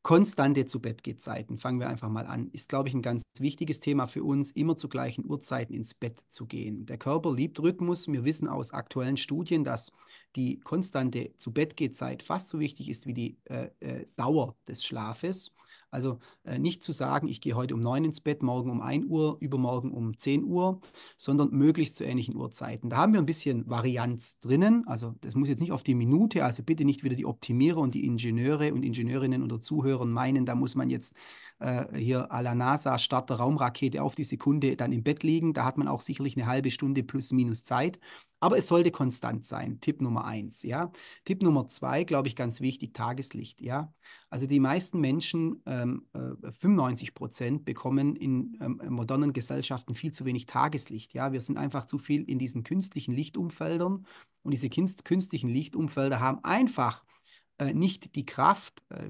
konstante zu Bettgehzeiten, fangen wir einfach mal an, ist, glaube ich, ein ganz wichtiges Thema für uns, immer zu gleichen Uhrzeiten ins Bett zu gehen. Der Körper liebt Rhythmus. Wir wissen aus aktuellen Studien, dass die konstante zu Bettgehzeit fast so wichtig ist wie die äh, äh, Dauer des Schlafes. Also äh, nicht zu sagen, ich gehe heute um 9 ins Bett, morgen um 1 Uhr, übermorgen um 10 Uhr, sondern möglichst zu ähnlichen Uhrzeiten. Da haben wir ein bisschen Varianz drinnen. Also das muss jetzt nicht auf die Minute, also bitte nicht wieder die Optimierer und die Ingenieure und Ingenieurinnen oder Zuhörer meinen, da muss man jetzt äh, hier à la NASA Start der Raumrakete auf die Sekunde dann im Bett liegen. Da hat man auch sicherlich eine halbe Stunde plus minus Zeit. Aber es sollte konstant sein. Tipp Nummer eins, ja. Tipp Nummer zwei, glaube ich, ganz wichtig, Tageslicht, ja. Also die meisten Menschen, ähm, äh, 95 Prozent, bekommen in ähm, modernen Gesellschaften viel zu wenig Tageslicht, ja. Wir sind einfach zu viel in diesen künstlichen Lichtumfeldern und diese künstlichen Lichtumfelder haben einfach äh, nicht die Kraft, äh,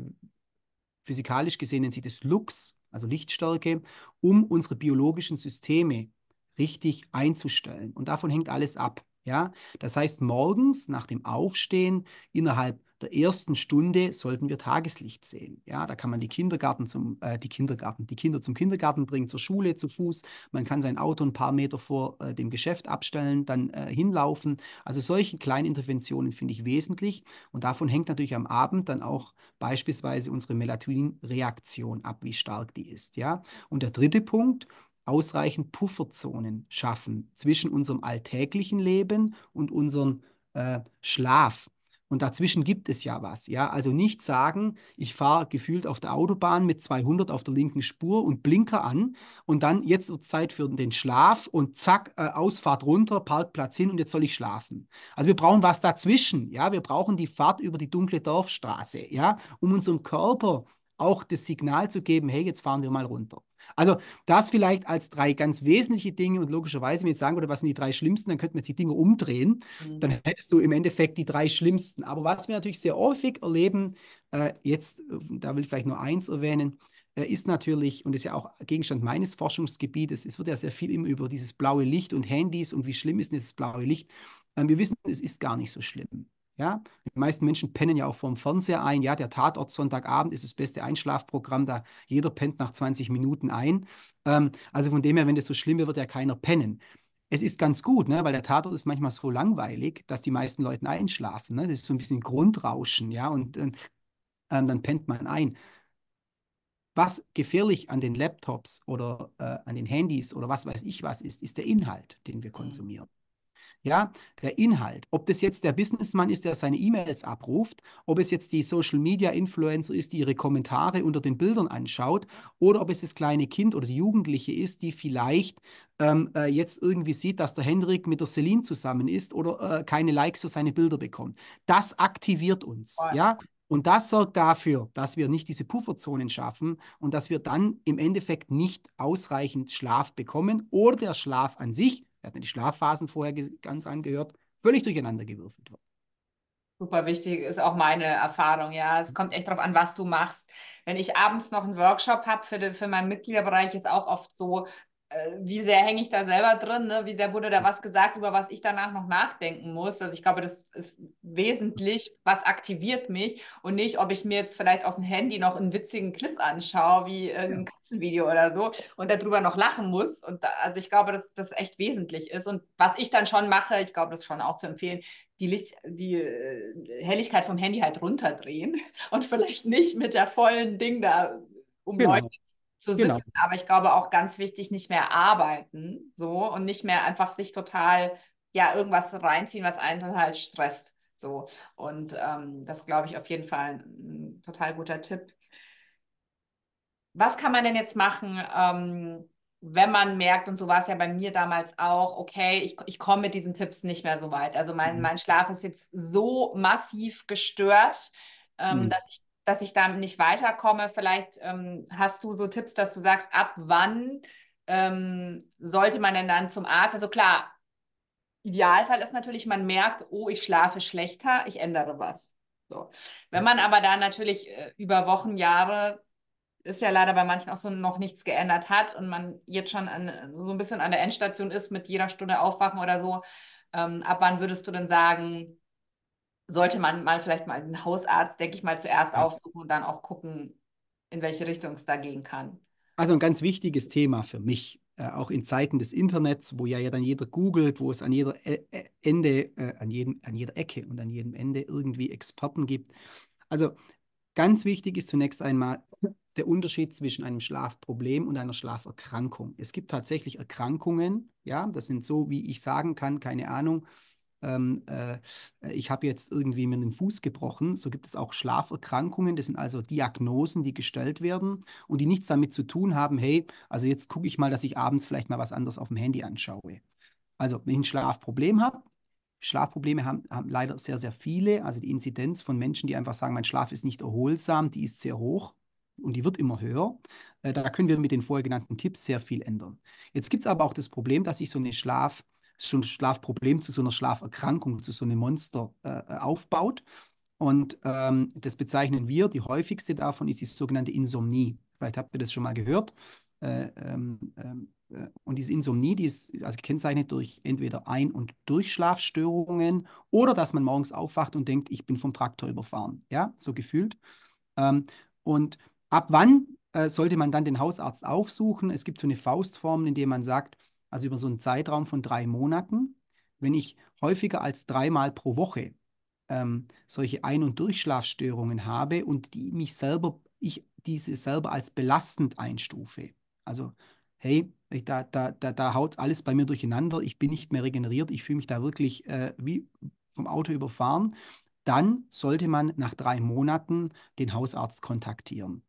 physikalisch gesehen nennt sich das Lux, also Lichtstärke, um unsere biologischen Systeme richtig einzustellen. Und davon hängt alles ab. Ja, das heißt, morgens nach dem Aufstehen innerhalb der ersten Stunde sollten wir Tageslicht sehen. Ja, da kann man die Kindergarten zum, äh, die Kindergarten, die Kinder zum Kindergarten bringen, zur Schule zu Fuß. Man kann sein Auto ein paar Meter vor äh, dem Geschäft abstellen, dann äh, hinlaufen. Also solche kleinen Interventionen finde ich wesentlich. Und davon hängt natürlich am Abend dann auch beispielsweise unsere Melatonin-Reaktion ab, wie stark die ist. Ja, und der dritte Punkt, ausreichend Pufferzonen schaffen zwischen unserem alltäglichen Leben und unserem äh, Schlaf. Und dazwischen gibt es ja was. Ja? Also nicht sagen, ich fahre gefühlt auf der Autobahn mit 200 auf der linken Spur und Blinker an und dann jetzt wird Zeit für den Schlaf und zack, äh, Ausfahrt runter, Parkplatz hin und jetzt soll ich schlafen. Also wir brauchen was dazwischen. Ja? Wir brauchen die Fahrt über die dunkle Dorfstraße, ja? um unserem Körper auch das Signal zu geben, hey, jetzt fahren wir mal runter. Also das vielleicht als drei ganz wesentliche Dinge und logischerweise, wenn ich jetzt sagen würde, was sind die drei schlimmsten, dann könnten wir jetzt die Dinge umdrehen. Mhm. Dann hättest du im Endeffekt die drei schlimmsten. Aber was wir natürlich sehr häufig erleben, äh, jetzt, äh, da will ich vielleicht nur eins erwähnen, äh, ist natürlich, und ist ja auch Gegenstand meines Forschungsgebietes, es wird ja sehr viel immer über dieses blaue Licht und Handys und wie schlimm ist dieses blaue Licht. Ähm, wir wissen, es ist gar nicht so schlimm. Ja, die meisten Menschen pennen ja auch vorm Fernseher ein. Ja, der Tatort Sonntagabend ist das beste Einschlafprogramm, da jeder pennt nach 20 Minuten ein. Ähm, also von dem her, wenn das so schlimm wird, wird ja keiner pennen. Es ist ganz gut, ne, weil der Tatort ist manchmal so langweilig, dass die meisten Leute einschlafen. Ne? Das ist so ein bisschen Grundrauschen, ja, und äh, dann pennt man ein. Was gefährlich an den Laptops oder äh, an den Handys oder was weiß ich was ist, ist der Inhalt, den wir mhm. konsumieren. Ja, der Inhalt. Ob das jetzt der Businessmann ist, der seine E-Mails abruft, ob es jetzt die Social Media Influencer ist, die ihre Kommentare unter den Bildern anschaut, oder ob es das kleine Kind oder die Jugendliche ist, die vielleicht ähm, äh, jetzt irgendwie sieht, dass der Hendrik mit der Celine zusammen ist oder äh, keine Likes für seine Bilder bekommt. Das aktiviert uns. Oh. Ja, und das sorgt dafür, dass wir nicht diese Pufferzonen schaffen und dass wir dann im Endeffekt nicht ausreichend Schlaf bekommen oder der Schlaf an sich wir hatten die Schlafphasen vorher ganz angehört, völlig durcheinander gewürfelt wird. Super wichtig ist auch meine Erfahrung. Ja, es kommt echt darauf an, was du machst. Wenn ich abends noch einen Workshop habe für, für meinen Mitgliederbereich, ist auch oft so, wie sehr hänge ich da selber drin, ne? wie sehr wurde da was gesagt, über was ich danach noch nachdenken muss. Also ich glaube, das ist wesentlich, was aktiviert mich und nicht, ob ich mir jetzt vielleicht auf dem Handy noch einen witzigen Clip anschaue, wie irgendein Katzenvideo oder so und darüber noch lachen muss. Und da, also ich glaube, dass das echt wesentlich ist. Und was ich dann schon mache, ich glaube, das ist schon auch zu empfehlen, die, Licht, die äh, Helligkeit vom Handy halt runterdrehen [laughs] und vielleicht nicht mit der vollen Ding da umleuchten. Genau zu genau. sitzen, genau. aber ich glaube auch ganz wichtig, nicht mehr arbeiten, so und nicht mehr einfach sich total, ja, irgendwas reinziehen, was einen total stresst. So. Und ähm, das glaube ich auf jeden Fall ein, total guter Tipp. Was kann man denn jetzt machen, ähm, wenn man merkt, und so war es ja bei mir damals auch, okay, ich, ich komme mit diesen Tipps nicht mehr so weit. Also mein, mhm. mein Schlaf ist jetzt so massiv gestört, ähm, mhm. dass ich dass ich da nicht weiterkomme. Vielleicht ähm, hast du so Tipps, dass du sagst, ab wann ähm, sollte man denn dann zum Arzt? Also klar, Idealfall ist natürlich, man merkt, oh, ich schlafe schlechter, ich ändere was. So. Wenn man aber dann natürlich äh, über Wochen, Jahre, ist ja leider bei manchen auch so noch nichts geändert hat und man jetzt schon an, so ein bisschen an der Endstation ist mit jeder Stunde aufwachen oder so, ähm, ab wann würdest du denn sagen, sollte man mal vielleicht mal einen Hausarzt, denke ich mal, zuerst aufsuchen und dann auch gucken, in welche Richtung es da gehen kann. Also ein ganz wichtiges Thema für mich, äh, auch in Zeiten des Internets, wo ja, ja dann jeder googelt, wo es an jeder e Ende, äh, an, jedem, an jeder Ecke und an jedem Ende irgendwie Experten gibt. Also ganz wichtig ist zunächst einmal der Unterschied zwischen einem Schlafproblem und einer Schlaferkrankung. Es gibt tatsächlich Erkrankungen, ja, das sind so, wie ich sagen kann, keine Ahnung, ähm, äh, ich habe jetzt irgendwie mir den Fuß gebrochen. So gibt es auch Schlaferkrankungen. Das sind also Diagnosen, die gestellt werden und die nichts damit zu tun haben, hey, also jetzt gucke ich mal, dass ich abends vielleicht mal was anderes auf dem Handy anschaue. Also wenn ich ein Schlafproblem habe, Schlafprobleme haben, haben, leider sehr, sehr viele. Also die Inzidenz von Menschen, die einfach sagen, mein Schlaf ist nicht erholsam, die ist sehr hoch und die wird immer höher. Äh, da können wir mit den vorher genannten Tipps sehr viel ändern. Jetzt gibt es aber auch das Problem, dass sich so eine Schlaf- schon ein Schlafproblem zu so einer Schlaferkrankung, zu so einem Monster äh, äh, aufbaut. Und ähm, das bezeichnen wir, die häufigste davon ist die sogenannte Insomnie. Vielleicht habt ihr das schon mal gehört. Äh, ähm, ähm äh, und diese Insomnie, die ist also gekennzeichnet durch entweder Ein- und Durchschlafstörungen oder dass man morgens aufwacht und denkt, ich bin vom Traktor überfahren. Ja, so gefühlt. Ähm, und ab wann äh, sollte man dann den Hausarzt aufsuchen? Es gibt so eine Faustformel, in der man sagt, also über so einen Zeitraum von drei Monaten, wenn ich häufiger als dreimal pro Woche ähm, solche Ein- und Durchschlafstörungen habe und die mich selber, ich diese selber als belastend einstufe. Also, hey, da, da, da, da haut alles bei mir durcheinander, ich bin nicht mehr regeneriert, ich fühle mich da wirklich äh, wie vom Auto überfahren, dann sollte man nach drei Monaten den Hausarzt kontaktieren.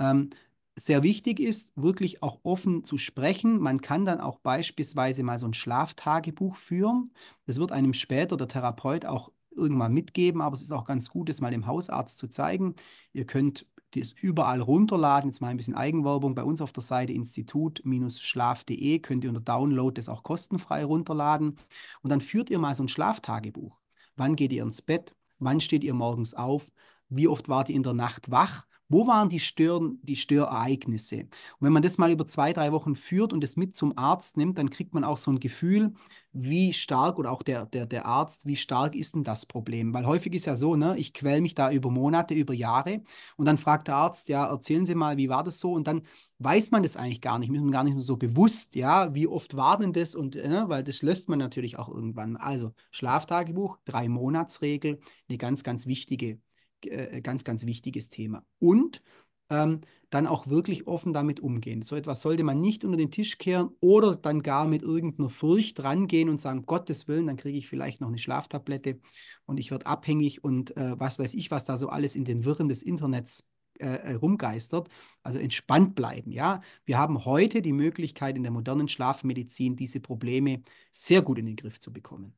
Ähm, sehr wichtig ist, wirklich auch offen zu sprechen. Man kann dann auch beispielsweise mal so ein Schlaftagebuch führen. Das wird einem später der Therapeut auch irgendwann mitgeben, aber es ist auch ganz gut, das mal dem Hausarzt zu zeigen. Ihr könnt das überall runterladen. Jetzt mal ein bisschen Eigenwerbung. Bei uns auf der Seite institut-schlaf.de könnt ihr unter Download das auch kostenfrei runterladen. Und dann führt ihr mal so ein Schlaftagebuch. Wann geht ihr ins Bett? Wann steht ihr morgens auf? Wie oft wart ihr in der Nacht wach? Wo waren die, Stören, die Störereignisse? Und wenn man das mal über zwei, drei Wochen führt und es mit zum Arzt nimmt, dann kriegt man auch so ein Gefühl, wie stark oder auch der, der, der Arzt, wie stark ist denn das Problem? Weil häufig ist ja so, ne, ich quäle mich da über Monate, über Jahre und dann fragt der Arzt, ja, erzählen Sie mal, wie war das so? Und dann weiß man das eigentlich gar nicht, ist man gar nicht mehr so bewusst, ja, wie oft war denn das? Und äh, weil das löst man natürlich auch irgendwann. Also Schlaftagebuch, drei Monatsregel, eine ganz, ganz wichtige äh, ganz, ganz wichtiges Thema. Und ähm, dann auch wirklich offen damit umgehen. So etwas sollte man nicht unter den Tisch kehren oder dann gar mit irgendeiner Furcht rangehen und sagen, Gottes Willen, dann kriege ich vielleicht noch eine Schlaftablette und ich werde abhängig und äh, was weiß ich, was da so alles in den Wirren des Internets äh, äh, rumgeistert. Also entspannt bleiben, ja. Wir haben heute die Möglichkeit in der modernen Schlafmedizin diese Probleme sehr gut in den Griff zu bekommen.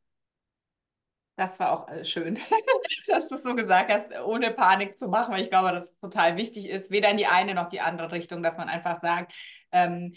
Das war auch äh, schön, [laughs] dass du es so gesagt hast, ohne Panik zu machen, weil ich glaube, dass total wichtig ist, weder in die eine noch die andere Richtung, dass man einfach sagt, ähm,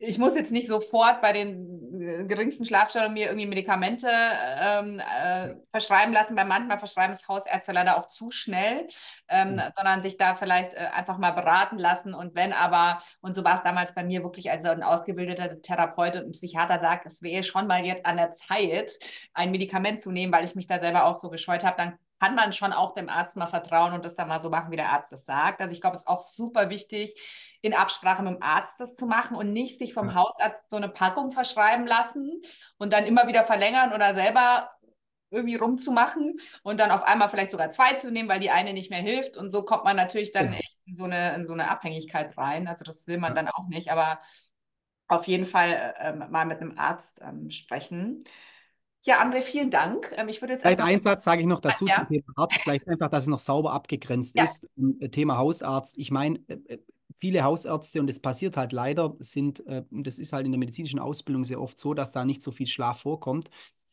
ich muss jetzt nicht sofort bei den geringsten Schlafstörungen mir irgendwie Medikamente ähm, äh, verschreiben lassen, weil manchmal verschreiben es Hausärzte leider auch zu schnell, ähm, mhm. sondern sich da vielleicht äh, einfach mal beraten lassen. Und wenn aber, und so war es damals bei mir wirklich, also ein ausgebildeter Therapeut und Psychiater sagt, es wäre schon mal jetzt an der Zeit, ein Medikament zu nehmen, weil ich mich da selber auch so gescheut habe, dann kann man schon auch dem Arzt mal vertrauen und das dann mal so machen, wie der Arzt es sagt. Also ich glaube, es ist auch super wichtig, in Absprache mit dem Arzt das zu machen und nicht sich vom. Hausarzt so eine Packung verschreiben lassen und dann immer wieder verlängern oder selber irgendwie rumzumachen und dann auf einmal vielleicht sogar zwei zu nehmen, weil die eine nicht mehr hilft. Und so kommt man natürlich dann ja. echt in so, eine, in so eine Abhängigkeit rein. Also das will man dann auch nicht, aber auf jeden Fall ähm, mal mit einem Arzt ähm, sprechen. Ja, André, vielen Dank. Ähm, ich würde jetzt Vielleicht einen Satz sage ich noch dazu ja. zum Thema Arzt, vielleicht einfach, dass es noch sauber abgegrenzt ja. ist. Ähm, Thema Hausarzt. Ich meine, äh, äh, viele Hausärzte, und es passiert halt leider, sind, äh, das ist halt in der medizinischen Ausbildung sehr oft so, dass da nicht so viel Schlaf vorkommt.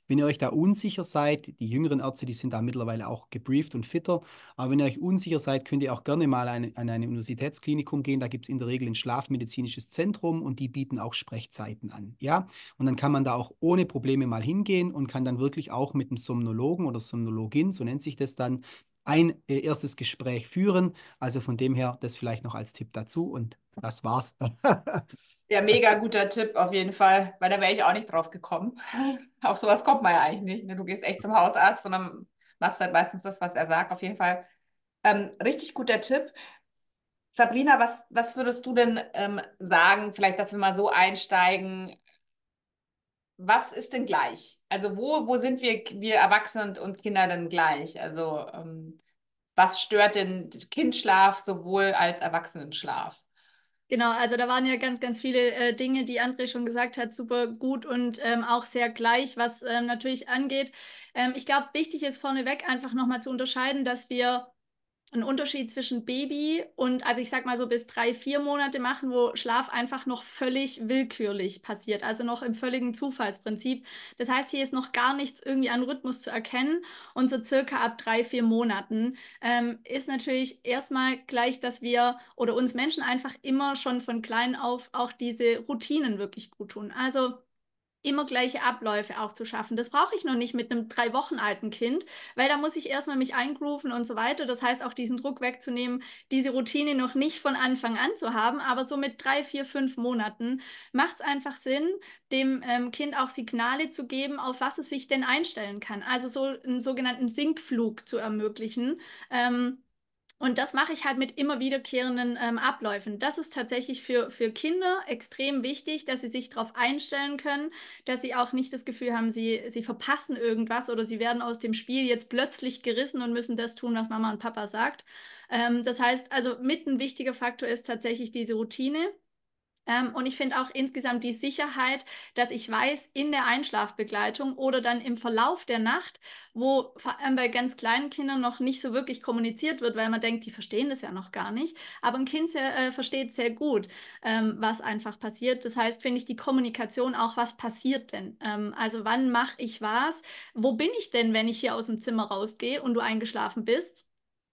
Wenn ihr euch da unsicher seid, die jüngeren Ärzte, die sind da mittlerweile auch gebrieft und fitter, aber wenn ihr euch unsicher seid, könnt ihr auch gerne mal an, an ein Universitätsklinikum gehen. Da gibt es in der Regel ein schlafmedizinisches Zentrum und die bieten auch Sprechzeiten an. Ja? Und dann kann man da auch ohne Probleme mal hingehen und kann dann wirklich auch mit einem Somnologen oder Somnologin, so nennt sich das dann, ein äh, erstes Gespräch führen. Also von dem her, das vielleicht noch als Tipp dazu und das war's. [laughs] ja, mega guter Tipp auf jeden Fall, weil da wäre ich auch nicht drauf gekommen. [laughs] auf sowas kommt man ja eigentlich nicht. Ne? Du gehst echt zum Hausarzt und dann machst halt meistens das, was er sagt. Auf jeden Fall ähm, richtig guter Tipp. Sabrina, was, was würdest du denn ähm, sagen, vielleicht, dass wir mal so einsteigen, was ist denn gleich? Also wo, wo sind wir, wir Erwachsene und Kinder denn gleich? Also ähm, was stört den Kindschlaf sowohl als Erwachsenenschlaf? Genau, also da waren ja ganz, ganz viele äh, Dinge, die André schon gesagt hat, super gut und ähm, auch sehr gleich, was ähm, natürlich angeht. Ähm, ich glaube, wichtig ist vorneweg einfach nochmal zu unterscheiden, dass wir einen Unterschied zwischen Baby und, also ich sag mal so bis drei, vier Monate machen, wo Schlaf einfach noch völlig willkürlich passiert, also noch im völligen Zufallsprinzip. Das heißt, hier ist noch gar nichts irgendwie an Rhythmus zu erkennen und so circa ab drei, vier Monaten ähm, ist natürlich erstmal gleich, dass wir oder uns Menschen einfach immer schon von klein auf auch diese Routinen wirklich gut tun. Also immer gleiche Abläufe auch zu schaffen. Das brauche ich noch nicht mit einem drei Wochen alten Kind, weil da muss ich erstmal mich eingrooven und so weiter. Das heißt auch diesen Druck wegzunehmen, diese Routine noch nicht von Anfang an zu haben, aber so mit drei, vier, fünf Monaten macht es einfach Sinn, dem ähm, Kind auch Signale zu geben, auf was es sich denn einstellen kann. Also so einen sogenannten Sinkflug zu ermöglichen. Ähm, und das mache ich halt mit immer wiederkehrenden ähm, Abläufen. Das ist tatsächlich für, für Kinder extrem wichtig, dass sie sich darauf einstellen können, dass sie auch nicht das Gefühl haben, sie, sie verpassen irgendwas oder sie werden aus dem Spiel jetzt plötzlich gerissen und müssen das tun, was Mama und Papa sagt. Ähm, das heißt, also mit ein wichtiger Faktor ist tatsächlich diese Routine. Ähm, und ich finde auch insgesamt die Sicherheit, dass ich weiß, in der Einschlafbegleitung oder dann im Verlauf der Nacht, wo vor allem bei ganz kleinen Kindern noch nicht so wirklich kommuniziert wird, weil man denkt, die verstehen das ja noch gar nicht. Aber ein Kind sehr, äh, versteht sehr gut, ähm, was einfach passiert. Das heißt, finde ich die Kommunikation auch, was passiert denn? Ähm, also wann mache ich was? Wo bin ich denn, wenn ich hier aus dem Zimmer rausgehe und du eingeschlafen bist?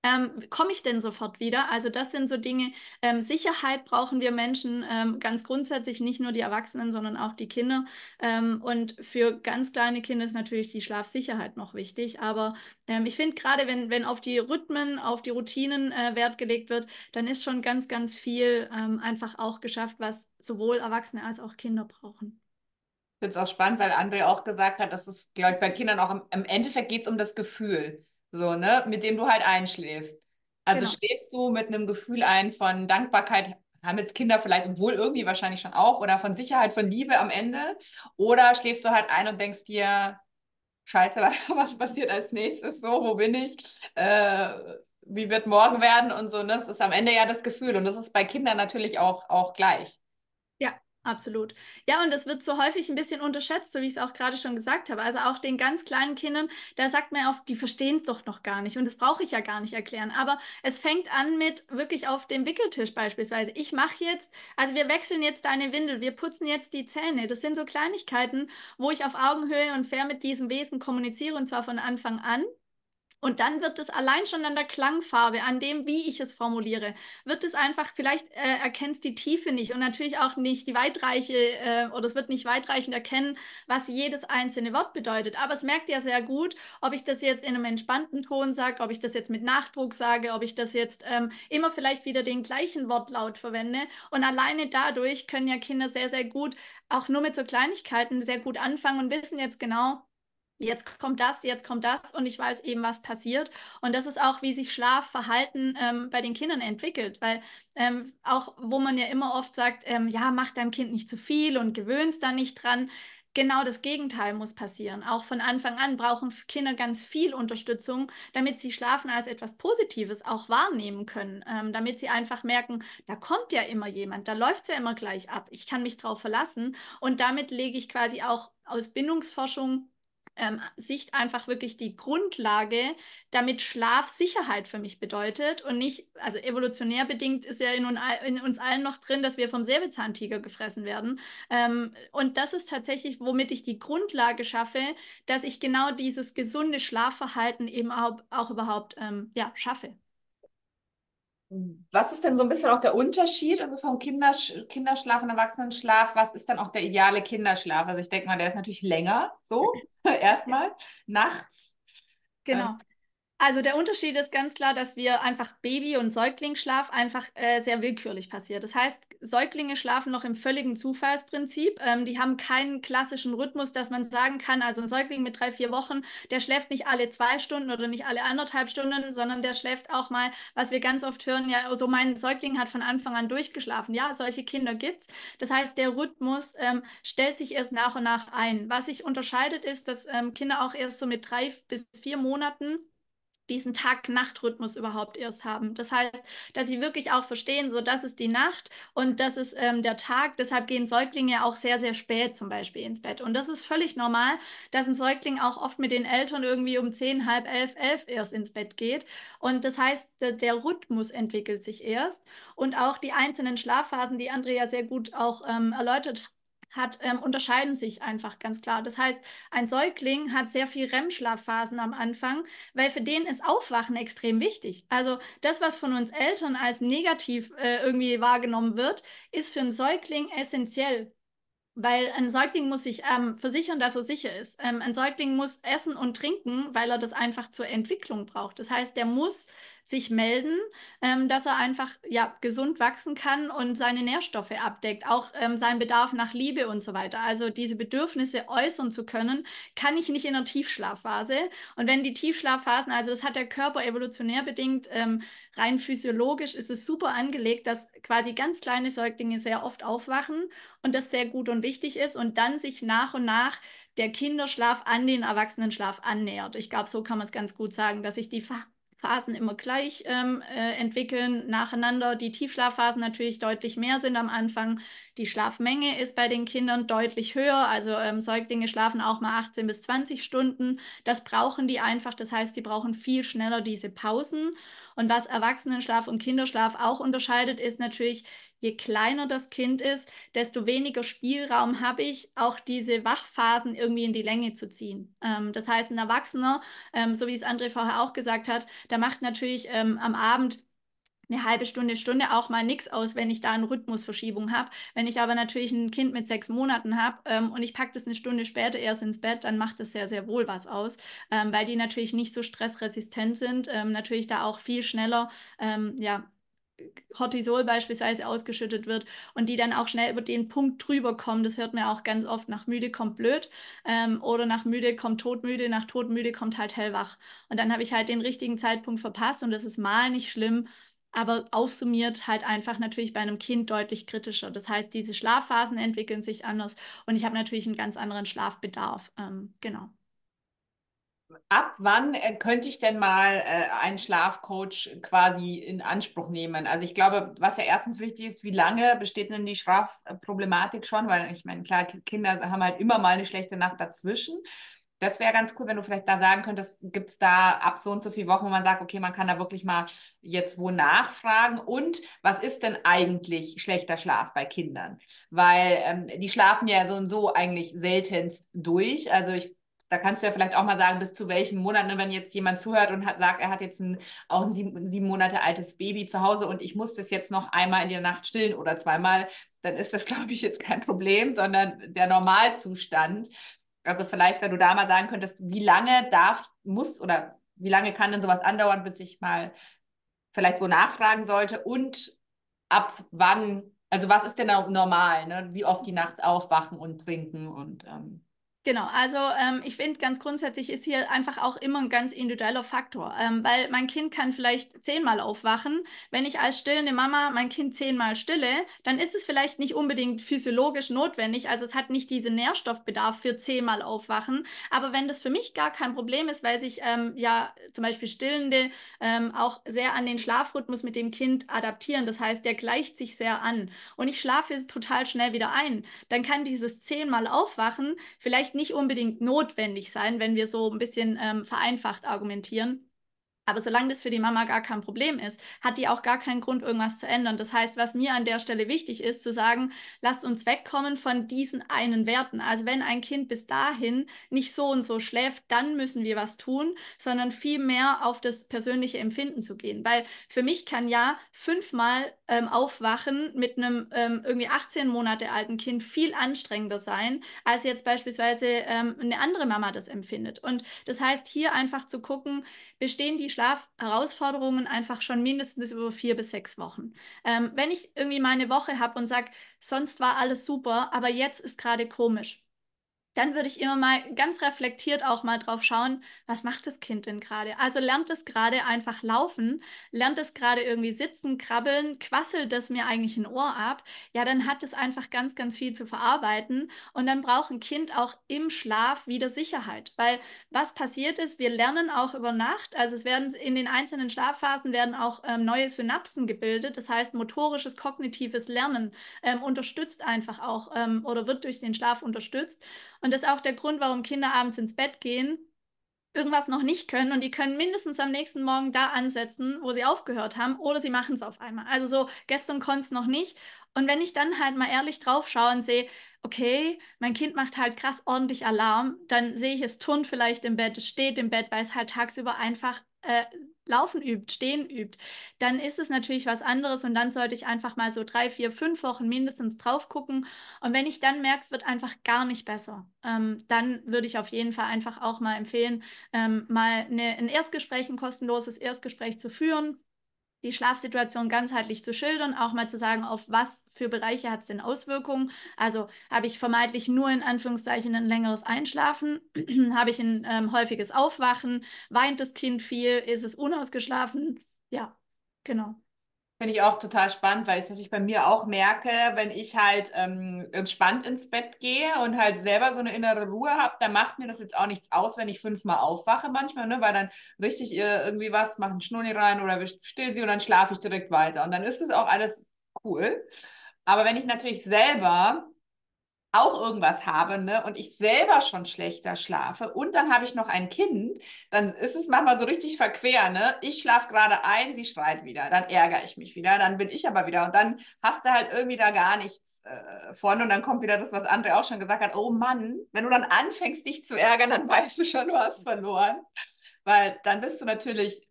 Ähm, komme ich denn sofort wieder? Also das sind so Dinge. Ähm, Sicherheit brauchen wir Menschen ähm, ganz grundsätzlich, nicht nur die Erwachsenen, sondern auch die Kinder. Ähm, und für ganz kleine Kinder ist natürlich die Schlafsicherheit noch wichtig. Aber ähm, ich finde gerade, wenn, wenn auf die Rhythmen, auf die Routinen äh, Wert gelegt wird, dann ist schon ganz, ganz viel ähm, einfach auch geschafft, was sowohl Erwachsene als auch Kinder brauchen. Ich finde es auch spannend, weil André auch gesagt hat, dass es, glaube ich, bei Kindern auch im, im Endeffekt geht es um das Gefühl so, ne, mit dem du halt einschläfst. Also genau. schläfst du mit einem Gefühl ein von Dankbarkeit, haben jetzt Kinder vielleicht, obwohl irgendwie wahrscheinlich schon auch, oder von Sicherheit, von Liebe am Ende, oder schläfst du halt ein und denkst dir, Scheiße, [laughs] was passiert als nächstes? So, wo bin ich? Äh, wie wird morgen werden und so. Ne? Das ist am Ende ja das Gefühl und das ist bei Kindern natürlich auch, auch gleich. Absolut. Ja, und das wird so häufig ein bisschen unterschätzt, so wie ich es auch gerade schon gesagt habe. Also auch den ganz kleinen Kindern, da sagt man oft, die verstehen es doch noch gar nicht. Und das brauche ich ja gar nicht erklären. Aber es fängt an mit wirklich auf dem Wickeltisch beispielsweise. Ich mache jetzt, also wir wechseln jetzt deine Windel, wir putzen jetzt die Zähne. Das sind so Kleinigkeiten, wo ich auf Augenhöhe und fair mit diesem Wesen kommuniziere und zwar von Anfang an. Und dann wird es allein schon an der Klangfarbe, an dem, wie ich es formuliere, wird es einfach, vielleicht äh, erkennst die Tiefe nicht und natürlich auch nicht die weitreiche, äh, oder es wird nicht weitreichend erkennen, was jedes einzelne Wort bedeutet. Aber es merkt ja sehr gut, ob ich das jetzt in einem entspannten Ton sage, ob ich das jetzt mit Nachdruck sage, ob ich das jetzt ähm, immer vielleicht wieder den gleichen Wortlaut verwende. Und alleine dadurch können ja Kinder sehr, sehr gut, auch nur mit so Kleinigkeiten, sehr gut anfangen und wissen jetzt genau, jetzt kommt das, jetzt kommt das und ich weiß eben, was passiert. Und das ist auch, wie sich Schlafverhalten ähm, bei den Kindern entwickelt, weil ähm, auch, wo man ja immer oft sagt, ähm, ja, mach deinem Kind nicht zu viel und gewöhnst da nicht dran. Genau das Gegenteil muss passieren. Auch von Anfang an brauchen Kinder ganz viel Unterstützung, damit sie Schlafen als etwas Positives auch wahrnehmen können, ähm, damit sie einfach merken, da kommt ja immer jemand, da läuft es ja immer gleich ab, ich kann mich drauf verlassen. Und damit lege ich quasi auch aus Bindungsforschung ähm, Sicht einfach wirklich die Grundlage, damit Schlaf Sicherheit für mich bedeutet und nicht, also evolutionär bedingt ist ja in, in uns allen noch drin, dass wir vom Säbelzahntiger gefressen werden. Ähm, und das ist tatsächlich, womit ich die Grundlage schaffe, dass ich genau dieses gesunde Schlafverhalten eben auch, auch überhaupt ähm, ja, schaffe. Was ist denn so ein bisschen auch der Unterschied, also vom Kindersch Kinderschlaf und Erwachsenenschlaf? Was ist dann auch der ideale Kinderschlaf? Also ich denke mal, der ist natürlich länger, so [laughs] erstmal, nachts. Genau. Also der Unterschied ist ganz klar, dass wir einfach Baby- und Säuglingsschlaf einfach äh, sehr willkürlich passiert. Das heißt, Säuglinge schlafen noch im völligen Zufallsprinzip. Ähm, die haben keinen klassischen Rhythmus, dass man sagen kann, also ein Säugling mit drei, vier Wochen, der schläft nicht alle zwei Stunden oder nicht alle anderthalb Stunden, sondern der schläft auch mal, was wir ganz oft hören, ja, so mein Säugling hat von Anfang an durchgeschlafen. Ja, solche Kinder gibt's. Das heißt, der Rhythmus ähm, stellt sich erst nach und nach ein. Was sich unterscheidet, ist, dass ähm, Kinder auch erst so mit drei bis vier Monaten diesen Tag-Nacht-Rhythmus überhaupt erst haben. Das heißt, dass sie wirklich auch verstehen, so das ist die Nacht und das ist ähm, der Tag. Deshalb gehen Säuglinge auch sehr, sehr spät zum Beispiel ins Bett. Und das ist völlig normal, dass ein Säugling auch oft mit den Eltern irgendwie um zehn, halb elf, elf erst ins Bett geht. Und das heißt, der, der Rhythmus entwickelt sich erst und auch die einzelnen Schlafphasen, die Andrea sehr gut auch ähm, erläutert hat, ähm, unterscheiden sich einfach ganz klar. Das heißt, ein Säugling hat sehr viel REM-Schlafphasen am Anfang, weil für den ist Aufwachen extrem wichtig. Also das, was von uns Eltern als negativ äh, irgendwie wahrgenommen wird, ist für einen Säugling essentiell. Weil ein Säugling muss sich ähm, versichern, dass er sicher ist. Ähm, ein Säugling muss essen und trinken, weil er das einfach zur Entwicklung braucht. Das heißt, der muss sich melden, ähm, dass er einfach ja, gesund wachsen kann und seine Nährstoffe abdeckt, auch ähm, seinen Bedarf nach Liebe und so weiter. Also diese Bedürfnisse äußern zu können, kann ich nicht in der Tiefschlafphase. Und wenn die Tiefschlafphasen, also das hat der Körper evolutionär bedingt, ähm, rein physiologisch ist es super angelegt, dass quasi ganz kleine Säuglinge sehr oft aufwachen und das sehr gut und wichtig ist und dann sich nach und nach der Kinderschlaf an den Erwachsenenschlaf annähert. Ich glaube, so kann man es ganz gut sagen, dass sich die Phasen immer gleich ähm, äh, entwickeln, nacheinander. Die Tiefschlafphasen natürlich deutlich mehr sind am Anfang. Die Schlafmenge ist bei den Kindern deutlich höher. Also ähm, Säuglinge schlafen auch mal 18 bis 20 Stunden. Das brauchen die einfach. Das heißt, die brauchen viel schneller diese Pausen. Und was Erwachsenenschlaf und Kinderschlaf auch unterscheidet, ist natürlich, je kleiner das Kind ist, desto weniger Spielraum habe ich, auch diese Wachphasen irgendwie in die Länge zu ziehen. Ähm, das heißt, ein Erwachsener, ähm, so wie es André vorher auch gesagt hat, der macht natürlich ähm, am Abend eine halbe Stunde, Stunde auch mal nichts aus, wenn ich da eine Rhythmusverschiebung habe. Wenn ich aber natürlich ein Kind mit sechs Monaten habe ähm, und ich packe das eine Stunde später erst ins Bett, dann macht das sehr, sehr wohl was aus, ähm, weil die natürlich nicht so stressresistent sind, ähm, natürlich da auch viel schneller ähm, ja, Cortisol beispielsweise ausgeschüttet wird und die dann auch schnell über den Punkt drüber kommen. Das hört man auch ganz oft. Nach müde kommt blöd ähm, oder nach müde kommt todmüde, nach todmüde kommt halt hellwach. Und dann habe ich halt den richtigen Zeitpunkt verpasst und das ist mal nicht schlimm, aber aufsummiert halt einfach natürlich bei einem Kind deutlich kritischer. Das heißt, diese Schlafphasen entwickeln sich anders und ich habe natürlich einen ganz anderen Schlafbedarf. Ähm, genau ab wann äh, könnte ich denn mal äh, einen Schlafcoach quasi in Anspruch nehmen? Also ich glaube, was ja erstens wichtig ist, wie lange besteht denn die Schlafproblematik schon? Weil ich meine, klar, Kinder haben halt immer mal eine schlechte Nacht dazwischen. Das wäre ganz cool, wenn du vielleicht da sagen könntest, gibt es da ab so und so viele Wochen, wo man sagt, okay, man kann da wirklich mal jetzt wo nachfragen. Und was ist denn eigentlich schlechter Schlaf bei Kindern? Weil ähm, die schlafen ja so und so eigentlich seltenst durch. Also ich da kannst du ja vielleicht auch mal sagen, bis zu welchem Monat, ne, wenn jetzt jemand zuhört und hat, sagt, er hat jetzt ein, auch ein sieben, sieben Monate altes Baby zu Hause und ich muss das jetzt noch einmal in der Nacht stillen oder zweimal, dann ist das, [laughs] glaube ich, jetzt kein Problem, sondern der Normalzustand. Also vielleicht, wenn du da mal sagen könntest, wie lange darf, muss oder wie lange kann denn sowas andauern, bis ich mal vielleicht wo nachfragen sollte und ab wann, also was ist denn normal, ne? wie oft die Nacht aufwachen und trinken und ähm, Genau, also ähm, ich finde ganz grundsätzlich ist hier einfach auch immer ein ganz individueller Faktor, ähm, weil mein Kind kann vielleicht zehnmal aufwachen. Wenn ich als stillende Mama mein Kind zehnmal stille, dann ist es vielleicht nicht unbedingt physiologisch notwendig, also es hat nicht diesen Nährstoffbedarf für zehnmal aufwachen. Aber wenn das für mich gar kein Problem ist, weil sich ähm, ja zum Beispiel Stillende ähm, auch sehr an den Schlafrhythmus mit dem Kind adaptieren, das heißt, der gleicht sich sehr an und ich schlafe total schnell wieder ein, dann kann dieses zehnmal aufwachen vielleicht vielleicht nicht unbedingt notwendig sein, wenn wir so ein bisschen ähm, vereinfacht argumentieren. Aber solange das für die Mama gar kein Problem ist, hat die auch gar keinen Grund, irgendwas zu ändern. Das heißt, was mir an der Stelle wichtig ist, zu sagen, lasst uns wegkommen von diesen einen Werten. Also wenn ein Kind bis dahin nicht so und so schläft, dann müssen wir was tun, sondern viel mehr auf das persönliche Empfinden zu gehen. Weil für mich kann ja fünfmal ähm, aufwachen mit einem ähm, irgendwie 18 Monate alten Kind viel anstrengender sein, als jetzt beispielsweise ähm, eine andere Mama das empfindet. Und das heißt, hier einfach zu gucken, bestehen die Schlafherausforderungen einfach schon mindestens über vier bis sechs Wochen. Ähm, wenn ich irgendwie meine Woche habe und sage, sonst war alles super, aber jetzt ist gerade komisch, dann würde ich immer mal ganz reflektiert auch mal drauf schauen, was macht das Kind denn gerade? Also lernt es gerade einfach laufen, lernt es gerade irgendwie sitzen, krabbeln, quasselt es mir eigentlich ein Ohr ab? Ja, dann hat es einfach ganz, ganz viel zu verarbeiten und dann braucht ein Kind auch im Schlaf wieder Sicherheit, weil was passiert ist, wir lernen auch über Nacht, also es werden in den einzelnen Schlafphasen werden auch ähm, neue Synapsen gebildet, das heißt motorisches, kognitives Lernen ähm, unterstützt einfach auch ähm, oder wird durch den Schlaf unterstützt. Und das ist auch der Grund, warum Kinder abends ins Bett gehen, irgendwas noch nicht können und die können mindestens am nächsten Morgen da ansetzen, wo sie aufgehört haben, oder sie machen es auf einmal. Also so, gestern konnte es noch nicht. Und wenn ich dann halt mal ehrlich drauf schaue und sehe, okay, mein Kind macht halt krass ordentlich Alarm, dann sehe ich, es turnt vielleicht im Bett, es steht im Bett, weil es halt tagsüber einfach äh, Laufen übt, Stehen übt, dann ist es natürlich was anderes und dann sollte ich einfach mal so drei, vier, fünf Wochen mindestens drauf gucken. Und wenn ich dann merke, es wird einfach gar nicht besser, ähm, dann würde ich auf jeden Fall einfach auch mal empfehlen, ähm, mal eine, ein Erstgespräch, ein kostenloses Erstgespräch zu führen die Schlafsituation ganzheitlich zu schildern, auch mal zu sagen, auf was für Bereiche hat es denn Auswirkungen. Also habe ich vermeintlich nur in Anführungszeichen ein längeres Einschlafen, [clears throat] habe ich ein ähm, häufiges Aufwachen, weint das Kind viel, ist es unausgeschlafen? Ja, genau. Finde ich auch total spannend, weil ich es natürlich bei mir auch merke, wenn ich halt ähm, entspannt ins Bett gehe und halt selber so eine innere Ruhe habe, dann macht mir das jetzt auch nichts aus, wenn ich fünfmal aufwache manchmal, ne? weil dann richte ich ihr irgendwie was, mache einen Schnurri rein oder still sie und dann schlafe ich direkt weiter. Und dann ist es auch alles cool. Aber wenn ich natürlich selber auch irgendwas habe ne, und ich selber schon schlechter schlafe und dann habe ich noch ein Kind, dann ist es manchmal so richtig verquer. Ne? Ich schlafe gerade ein, sie schreit wieder, dann ärgere ich mich wieder, dann bin ich aber wieder und dann hast du halt irgendwie da gar nichts äh, von und dann kommt wieder das, was André auch schon gesagt hat, oh Mann, wenn du dann anfängst, dich zu ärgern, dann weißt du schon, du hast verloren, weil dann bist du natürlich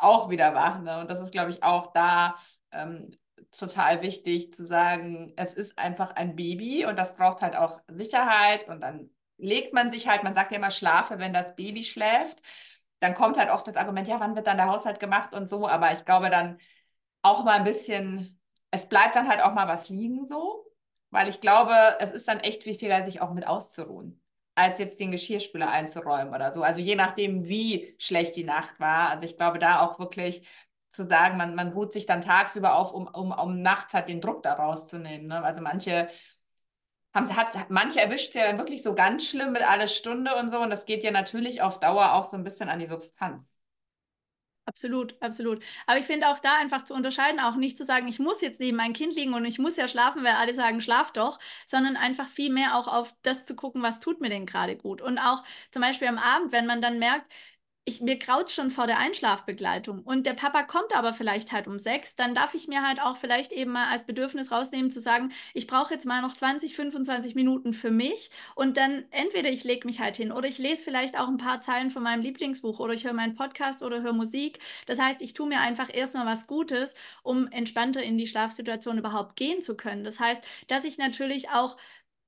auch wieder wach. Ne? Und das ist, glaube ich, auch da ähm, total wichtig zu sagen, es ist einfach ein Baby und das braucht halt auch Sicherheit und dann legt man sich halt, man sagt ja immer schlafe, wenn das Baby schläft. Dann kommt halt oft das Argument, ja, wann wird dann der Haushalt gemacht und so, aber ich glaube dann auch mal ein bisschen, es bleibt dann halt auch mal was liegen so, weil ich glaube, es ist dann echt wichtiger, sich auch mit auszuruhen als jetzt den Geschirrspüler einzuräumen oder so. Also je nachdem, wie schlecht die Nacht war. Also ich glaube, da auch wirklich zu sagen, man, man ruht sich dann tagsüber auf, um, um, um nachts halt den Druck da rauszunehmen. Ne? Also manche haben, hat, manche erwischt ja wirklich so ganz schlimm mit alle Stunde und so. Und das geht ja natürlich auf Dauer auch so ein bisschen an die Substanz. Absolut, absolut. Aber ich finde auch da einfach zu unterscheiden, auch nicht zu sagen, ich muss jetzt neben mein Kind liegen und ich muss ja schlafen, weil alle sagen, schlaf doch, sondern einfach viel mehr auch auf das zu gucken, was tut mir denn gerade gut. Und auch zum Beispiel am Abend, wenn man dann merkt, ich, mir graut schon vor der Einschlafbegleitung und der Papa kommt aber vielleicht halt um sechs, dann darf ich mir halt auch vielleicht eben mal als Bedürfnis rausnehmen zu sagen, ich brauche jetzt mal noch 20, 25 Minuten für mich und dann entweder ich lege mich halt hin oder ich lese vielleicht auch ein paar Zeilen von meinem Lieblingsbuch oder ich höre meinen Podcast oder höre Musik. Das heißt, ich tue mir einfach erstmal was Gutes, um entspannter in die Schlafsituation überhaupt gehen zu können. Das heißt, dass ich natürlich auch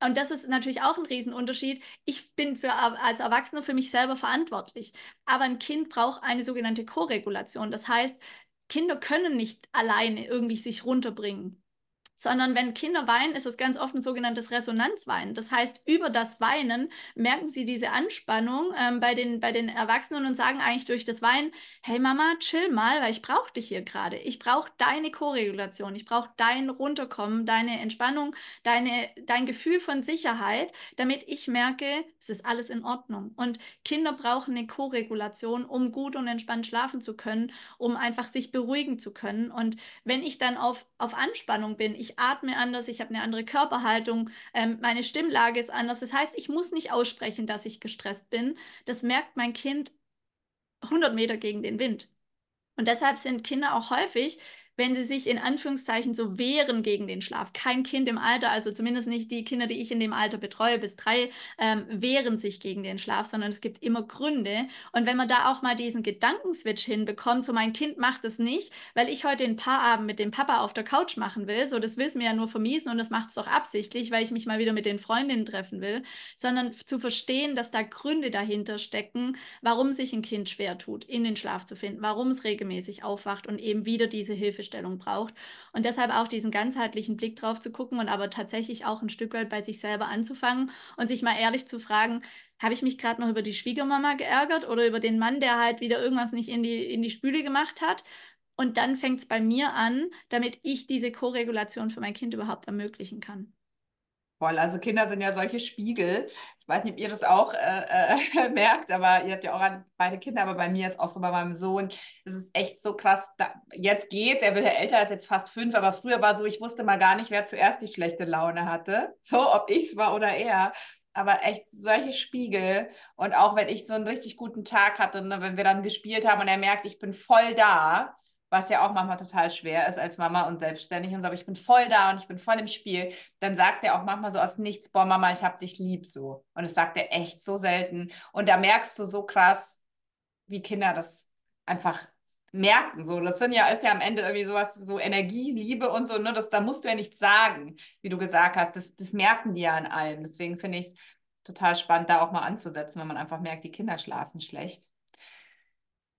und das ist natürlich auch ein Riesenunterschied. Ich bin für, als Erwachsener für mich selber verantwortlich. Aber ein Kind braucht eine sogenannte Koregulation. Das heißt, Kinder können nicht alleine irgendwie sich runterbringen sondern wenn Kinder weinen, ist es ganz oft ein sogenanntes Resonanzweinen. Das heißt, über das Weinen merken sie diese Anspannung ähm, bei, den, bei den Erwachsenen und sagen eigentlich durch das Weinen, hey Mama, chill mal, weil ich brauche dich hier gerade. Ich brauche deine Koregulation, ich brauche dein Runterkommen, deine Entspannung, deine, dein Gefühl von Sicherheit, damit ich merke, es ist alles in Ordnung. Und Kinder brauchen eine Koregulation, um gut und entspannt schlafen zu können, um einfach sich beruhigen zu können. Und wenn ich dann auf, auf Anspannung bin, ich ich atme anders, ich habe eine andere Körperhaltung, ähm, meine Stimmlage ist anders. Das heißt, ich muss nicht aussprechen, dass ich gestresst bin. Das merkt mein Kind 100 Meter gegen den Wind. Und deshalb sind Kinder auch häufig wenn sie sich in Anführungszeichen so wehren gegen den Schlaf. Kein Kind im Alter, also zumindest nicht die Kinder, die ich in dem Alter betreue, bis drei, ähm, wehren sich gegen den Schlaf, sondern es gibt immer Gründe. Und wenn man da auch mal diesen Gedankenswitch hinbekommt, so mein Kind macht es nicht, weil ich heute ein Paarabend mit dem Papa auf der Couch machen will, so das will es mir ja nur vermiesen und das macht es doch absichtlich, weil ich mich mal wieder mit den Freundinnen treffen will, sondern zu verstehen, dass da Gründe dahinter stecken, warum sich ein Kind schwer tut, in den Schlaf zu finden, warum es regelmäßig aufwacht und eben wieder diese Hilfe Hilfestellung braucht. Und deshalb auch diesen ganzheitlichen Blick drauf zu gucken und aber tatsächlich auch ein Stück weit bei sich selber anzufangen und sich mal ehrlich zu fragen, habe ich mich gerade noch über die Schwiegermama geärgert oder über den Mann, der halt wieder irgendwas nicht in die, in die Spüle gemacht hat? Und dann fängt es bei mir an, damit ich diese Koregulation für mein Kind überhaupt ermöglichen kann. Voll, also Kinder sind ja solche Spiegel. Ich weiß nicht, ob ihr das auch äh, äh, [laughs] merkt, aber ihr habt ja auch beide Kinder, aber bei mir ist auch so bei meinem Sohn, das ist echt so krass. Da, jetzt geht, er wird ja älter, ist jetzt fast fünf, aber früher war so, ich wusste mal gar nicht, wer zuerst die schlechte Laune hatte. So, ob ich es war oder er. Aber echt solche Spiegel. Und auch wenn ich so einen richtig guten Tag hatte, ne, wenn wir dann gespielt haben und er merkt, ich bin voll da, was ja auch manchmal total schwer ist als Mama und selbstständig und so, aber ich bin voll da und ich bin voll im Spiel, dann sagt er auch manchmal so aus nichts, boah Mama, ich hab dich lieb so. Und das sagt er echt so selten. Und da merkst du so krass, wie Kinder das einfach merken. So, das sind ja, ist ja am Ende irgendwie sowas, so Energie, Liebe und so, ne? Das, da musst du ja nichts sagen, wie du gesagt hast. Das, das merken die ja an allem. Deswegen finde ich es total spannend, da auch mal anzusetzen, wenn man einfach merkt, die Kinder schlafen schlecht.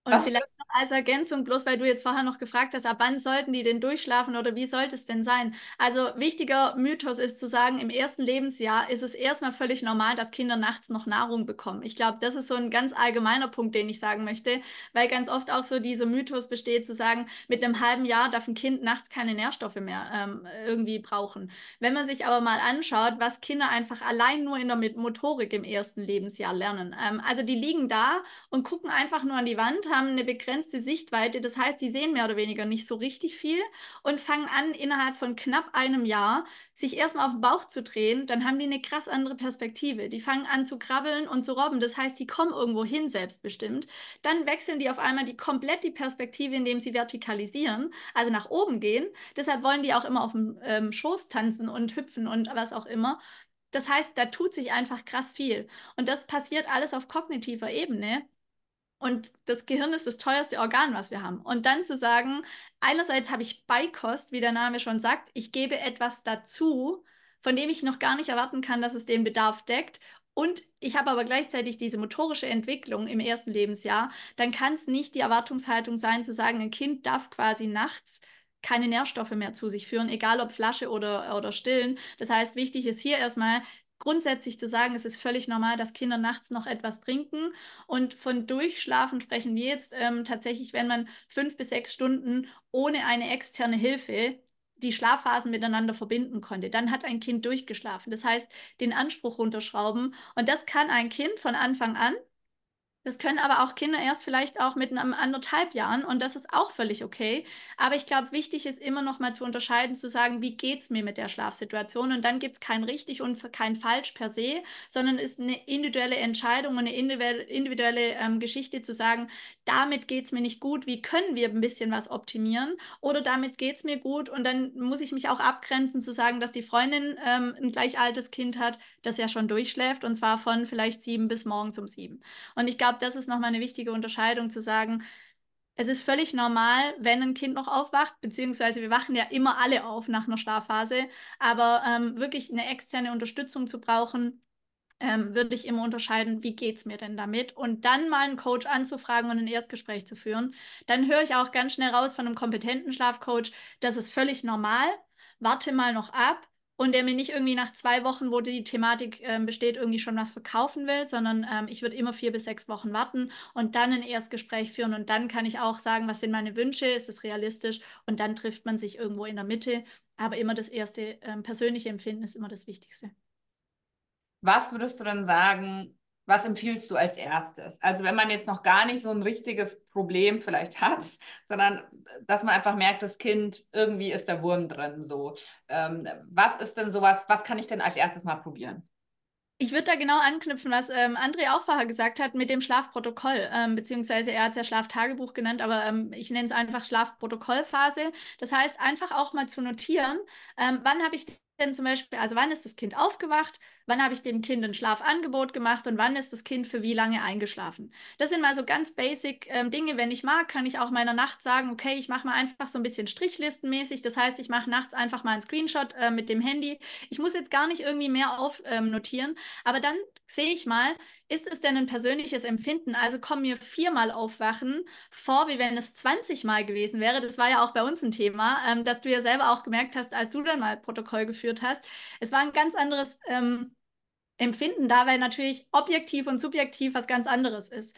Und Was vielleicht noch als Ergänzung, bloß weil du jetzt vorher noch gefragt hast, ab wann sollten die denn durchschlafen oder wie sollte es denn sein? Also wichtiger Mythos ist zu sagen, im ersten Lebensjahr ist es erstmal völlig normal, dass Kinder nachts noch Nahrung bekommen. Ich glaube, das ist so ein ganz allgemeiner Punkt, den ich sagen möchte, weil ganz oft auch so dieser Mythos besteht, zu sagen, mit einem halben Jahr darf ein Kind nachts keine Nährstoffe mehr ähm, irgendwie brauchen. Wenn man sich aber mal anschaut, was Kinder einfach allein nur in der Motorik im ersten Lebensjahr lernen. Ähm, also die liegen da und gucken einfach nur an die Wand, haben eine begrenzte Sichtweite. Das heißt, die sehen mehr oder weniger nicht so richtig viel und fangen an, innerhalb von knapp einem Jahr sich erstmal auf den Bauch zu drehen. Dann haben die eine krass andere Perspektive. Die fangen an zu krabbeln und zu robben. Das heißt, die kommen irgendwo hin selbstbestimmt. Dann wechseln die auf einmal die komplett die Perspektive, indem sie vertikalisieren, also nach oben gehen. Deshalb wollen die auch immer auf dem ähm, Schoß tanzen und hüpfen und was auch immer. Das heißt, da tut sich einfach krass viel. Und das passiert alles auf kognitiver Ebene. Und das Gehirn ist das teuerste Organ, was wir haben. Und dann zu sagen, einerseits habe ich Beikost, wie der Name schon sagt, ich gebe etwas dazu, von dem ich noch gar nicht erwarten kann, dass es den Bedarf deckt. Und ich habe aber gleichzeitig diese motorische Entwicklung im ersten Lebensjahr, dann kann es nicht die Erwartungshaltung sein, zu sagen, ein Kind darf quasi nachts keine Nährstoffe mehr zu sich führen, egal ob Flasche oder, oder Stillen. Das heißt, wichtig ist hier erstmal, grundsätzlich zu sagen, es ist völlig normal, dass Kinder nachts noch etwas trinken. Und von Durchschlafen sprechen wir jetzt ähm, tatsächlich, wenn man fünf bis sechs Stunden ohne eine externe Hilfe die Schlafphasen miteinander verbinden konnte. Dann hat ein Kind durchgeschlafen. Das heißt, den Anspruch runterschrauben. Und das kann ein Kind von Anfang an Das können aber auch Kinder erst vielleicht auch mit einem anderthalb Jahren und das ist auch völlig okay. Aber ich glaube, wichtig ist immer noch mal zu unterscheiden, zu sagen, wie geht es mir mit der Schlafsituation und dann gibt es kein richtig und kein falsch per se, sondern ist eine individuelle Entscheidung und eine individuelle ähm, Geschichte zu sagen, damit geht es mir nicht gut, wie können wir ein bisschen was optimieren oder damit geht es mir gut und dann muss ich mich auch abgrenzen zu sagen, dass die Freundin ähm, ein gleich altes Kind hat, das ja schon durchschläft und zwar von vielleicht sieben bis morgens um sieben. Und ich glaube, glaube, das ist nochmal eine wichtige Unterscheidung zu sagen, es ist völlig normal, wenn ein Kind noch aufwacht, beziehungsweise wir wachen ja immer alle auf nach einer Schlafphase, aber ähm, wirklich eine externe Unterstützung zu brauchen, ähm, würde ich immer unterscheiden, wie geht es mir denn damit? Und dann mal einen Coach anzufragen und ein Erstgespräch zu führen. Dann höre ich auch ganz schnell raus von einem kompetenten Schlafcoach, das ist völlig normal. Warte mal noch ab und der mir nicht irgendwie nach zwei Wochen, wo die Thematik ähm, besteht, irgendwie schon was verkaufen will, sondern ähm, ich würde immer vier bis sechs Wochen warten und dann ein Erstgespräch führen und dann kann ich auch sagen, was sind meine Wünsche, ist es realistisch und dann trifft man sich irgendwo in der Mitte. Aber immer das erste ähm, persönliche Empfinden ist immer das Wichtigste. Was würdest du dann sagen, was empfiehlst du als erstes? Also wenn man jetzt noch gar nicht so ein richtiges Problem vielleicht hat, [laughs] sondern dass man einfach merkt, das Kind, irgendwie ist der Wurm drin. So, ähm, was ist denn sowas, was kann ich denn als erstes mal probieren? Ich würde da genau anknüpfen, was ähm, André auch vorher gesagt hat mit dem Schlafprotokoll, ähm, beziehungsweise er hat es ja Schlaftagebuch genannt, aber ähm, ich nenne es einfach Schlafprotokollphase. Das heißt, einfach auch mal zu notieren, ähm, wann habe ich denn zum Beispiel, also wann ist das Kind aufgewacht, wann habe ich dem Kind ein Schlafangebot gemacht und wann ist das Kind für wie lange eingeschlafen. Das sind mal so ganz basic ähm, Dinge. Wenn ich mag, kann ich auch meiner Nacht sagen, okay, ich mache mal einfach so ein bisschen Strichlistenmäßig. Das heißt, ich mache nachts einfach mal einen Screenshot äh, mit dem Handy. Ich muss jetzt gar nicht irgendwie mehr aufnotieren, ähm, aber dann sehe ich mal, ist es denn ein persönliches Empfinden? Also kommen mir viermal aufwachen vor, wie wenn es 20 Mal gewesen wäre. Das war ja auch bei uns ein Thema, ähm, dass du ja selber auch gemerkt hast, als du dann mal Protokoll geführt hast. Es war ein ganz anderes ähm, Empfinden da, weil natürlich objektiv und subjektiv was ganz anderes ist.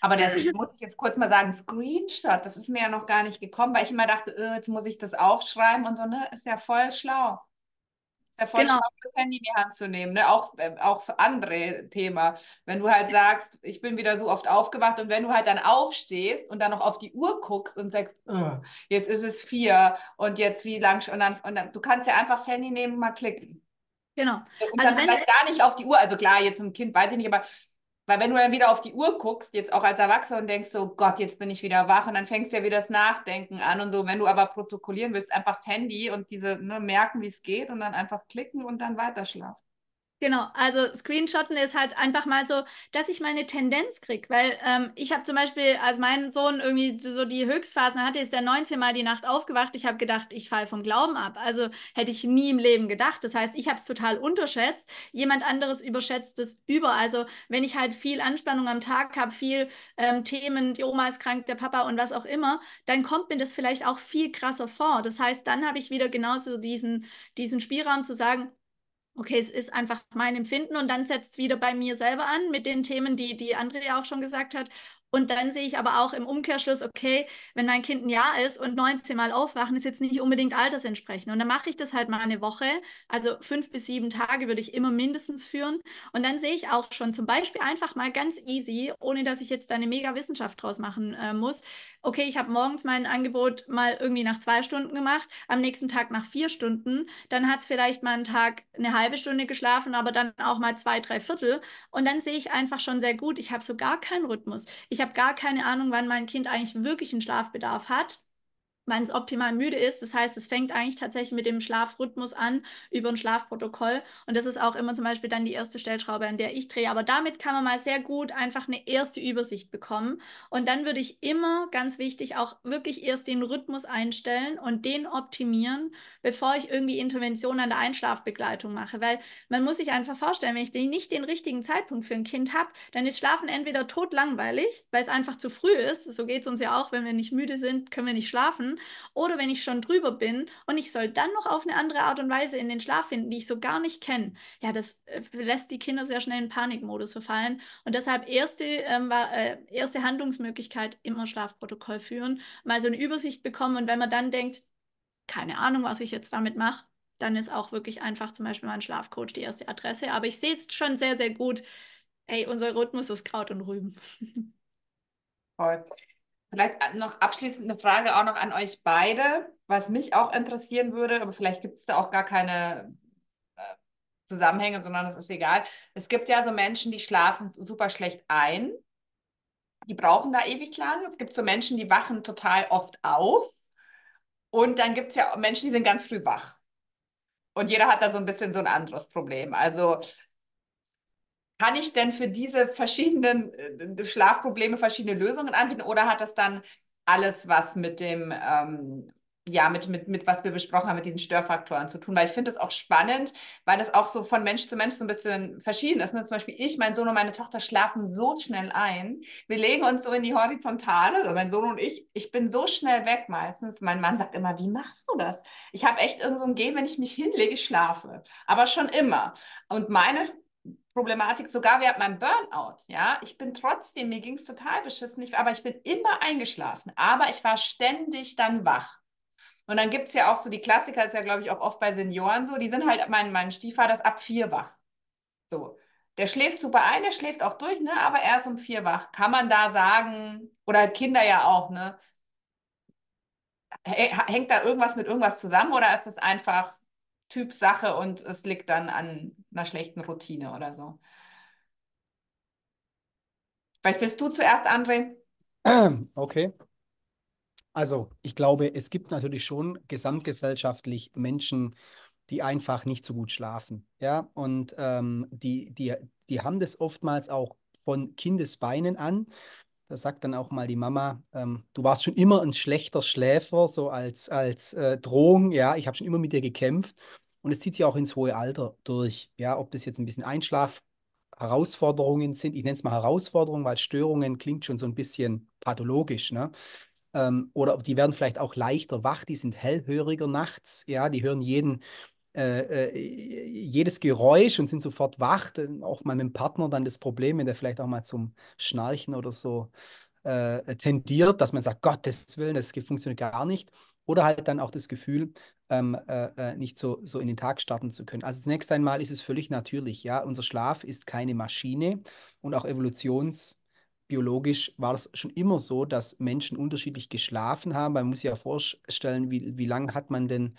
Aber das [clears throat] muss ich jetzt kurz mal sagen, Screenshot, das ist mir ja noch gar nicht gekommen, weil ich immer dachte, äh, jetzt muss ich das aufschreiben und so, ne? Ist ja voll schlau. Ist ja voll genau. schlau, das Handy in die Hand zu nehmen, ne? Auch, äh, auch für andere Thema. Wenn du halt sagst, ich bin wieder so oft aufgewacht und wenn du halt dann aufstehst und dann noch auf die Uhr guckst und sagst, jetzt ist es vier und jetzt wie lang und dann, und dann, du kannst ja einfach das Handy nehmen und mal klicken. Genau. Und also dann vielleicht gar nicht auf die Uhr, also klar, jetzt ein Kind weiß ich nicht, aber weil wenn du dann wieder auf die Uhr guckst, jetzt auch als Erwachsener und denkst so, Gott, jetzt bin ich wieder wach und dann fängst du ja wieder das Nachdenken an und so. Wenn du aber protokollieren willst, einfach das Handy und diese ne, merken, wie es geht und dann einfach klicken und dann weiterschlafen. Genau, also Screenshotten ist halt einfach mal so, dass ich meine Tendenz kriege, weil ähm, ich habe zum Beispiel, als mein Sohn irgendwie so die Höchstphasen hatte, ist er 19 Mal die Nacht aufgewacht. Ich habe gedacht, ich falle vom Glauben ab. Also hätte ich nie im Leben gedacht. Das heißt, ich habe es total unterschätzt. Jemand anderes überschätzt es über. Also wenn ich halt viel Anspannung am Tag habe, viel ähm, Themen, die Oma ist krank, der Papa und was auch immer, dann kommt mir das vielleicht auch viel krasser vor. Das heißt, dann habe ich wieder genauso diesen, diesen Spielraum zu sagen, okay, es ist einfach mein Empfinden und dann setzt es wieder bei mir selber an mit den Themen, die, die Andrea auch schon gesagt hat. Und dann sehe ich aber auch im Umkehrschluss, okay, wenn mein Kind ein Jahr ist und 19 Mal aufwachen, ist jetzt nicht unbedingt altersentsprechend. Und dann mache ich das halt mal eine Woche, also fünf bis sieben Tage würde ich immer mindestens führen. Und dann sehe ich auch schon zum Beispiel einfach mal ganz easy, ohne dass ich jetzt eine mega Wissenschaft draus machen äh, muss, okay, ich habe morgens mein Angebot mal irgendwie nach zwei Stunden gemacht, am nächsten Tag nach vier Stunden, dann hat es vielleicht mal einen Tag eine halbe Stunde geschlafen, aber dann auch mal zwei, drei Viertel. Und dann sehe ich einfach schon sehr gut, ich habe so gar keinen Rhythmus. Ich habe gar keine Ahnung, wann mein Kind eigentlich wirklich einen Schlafbedarf hat wann es optimal müde ist. Das heißt, es fängt eigentlich tatsächlich mit dem Schlafrhythmus an, über ein Schlafprotokoll. Und das ist auch immer zum Beispiel dann die erste Stellschraube, an der ich drehe. Aber damit kann man mal sehr gut einfach eine erste Übersicht bekommen. Und dann würde ich immer, ganz wichtig, auch wirklich erst den Rhythmus einstellen und den optimieren, bevor ich irgendwie Interventionen an der Einschlafbegleitung mache. Weil man muss sich einfach vorstellen, wenn ich nicht den richtigen Zeitpunkt für ein Kind habe, dann ist Schlafen entweder totlangweilig, weil es einfach zu früh ist. So geht es uns ja auch, wenn wir nicht müde sind, können wir nicht schlafen oder wenn ich schon drüber bin und ich soll dann noch auf eine andere Art und Weise in den Schlaf finden, die ich so gar nicht kenne. Ja, das äh, lässt die Kinder sehr schnell in Panikmodus verfallen. Und deshalb erste, ähm, war, äh, erste Handlungsmöglichkeit immer Schlafprotokoll führen, mal so eine Übersicht bekommen. Und wenn man dann denkt, keine Ahnung, was ich jetzt damit mache, dann ist auch wirklich einfach zum Beispiel mein Schlafcoach die erste Adresse. Aber ich sehe es schon sehr, sehr gut, Ey, unser Rhythmus ist Kraut und Rüben. [laughs] Toll. Vielleicht noch abschließend eine Frage auch noch an euch beide, was mich auch interessieren würde, aber vielleicht gibt es da auch gar keine äh, Zusammenhänge, sondern das ist egal. Es gibt ja so Menschen, die schlafen super schlecht ein. Die brauchen da ewig lang. Es gibt so Menschen, die wachen total oft auf. Und dann gibt es ja Menschen, die sind ganz früh wach. Und jeder hat da so ein bisschen so ein anderes Problem. Also kann ich denn für diese verschiedenen äh, Schlafprobleme verschiedene Lösungen anbieten oder hat das dann alles was mit dem, ähm, ja, mit, mit, mit was wir besprochen haben, mit diesen Störfaktoren zu tun? Weil ich finde das auch spannend, weil das auch so von Mensch zu Mensch so ein bisschen verschieden ist. Ne? Zum Beispiel ich, mein Sohn und meine Tochter schlafen so schnell ein. Wir legen uns so in die Horizontale, also mein Sohn und ich, ich bin so schnell weg meistens. Mein Mann sagt immer, wie machst du das? Ich habe echt irgend so ein Gen, wenn ich mich hinlege, schlafe. Aber schon immer. Und meine Problematik sogar während meinem Burnout. Ja, ich bin trotzdem, mir ging es total beschissen, ich, aber ich bin immer eingeschlafen, aber ich war ständig dann wach. Und dann gibt es ja auch so die Klassiker, ist ja, glaube ich, auch oft bei Senioren so, die sind halt, mein, mein Stiefvater ist ab vier wach. So. Der schläft super ein, der schläft auch durch, ne? aber er ist um vier wach. Kann man da sagen, oder Kinder ja auch, ne? Hängt da irgendwas mit irgendwas zusammen oder ist es einfach Typsache und es liegt dann an einer schlechten Routine oder so. Vielleicht willst du zuerst, André? [clears throat] Okay. Also, ich glaube, es gibt natürlich schon gesamtgesellschaftlich Menschen, die einfach nicht so gut schlafen. Ja, und ähm, die, die, die haben das oftmals auch von Kindesbeinen an. Da sagt dann auch mal die Mama, ähm, du warst schon immer ein schlechter Schläfer, so als, als äh, Drohung. Ja, ich habe schon immer mit dir gekämpft. Und es zieht sich auch ins hohe Alter durch. Ja, ob das jetzt ein bisschen Einschlaf-Herausforderungen sind, ich nenne es mal Herausforderungen, weil Störungen klingt schon so ein bisschen pathologisch, ne? Ähm, oder die werden vielleicht auch leichter wach, die sind hellhöriger nachts, ja, die hören jeden, äh, äh, jedes Geräusch und sind sofort wach. Auch mal mit dem Partner dann das Problem, wenn der vielleicht auch mal zum Schnarchen oder so äh, tendiert, dass man sagt, Gottes Willen, das funktioniert gar nicht. Oder halt dann auch das Gefühl, ähm, äh, äh, nicht so, so in den Tag starten zu können. Also zunächst einmal ist es völlig natürlich, ja, unser Schlaf ist keine Maschine und auch evolutionsbiologisch war das schon immer so, dass Menschen unterschiedlich geschlafen haben. Man muss sich ja vorstellen, wie, wie lange hat man denn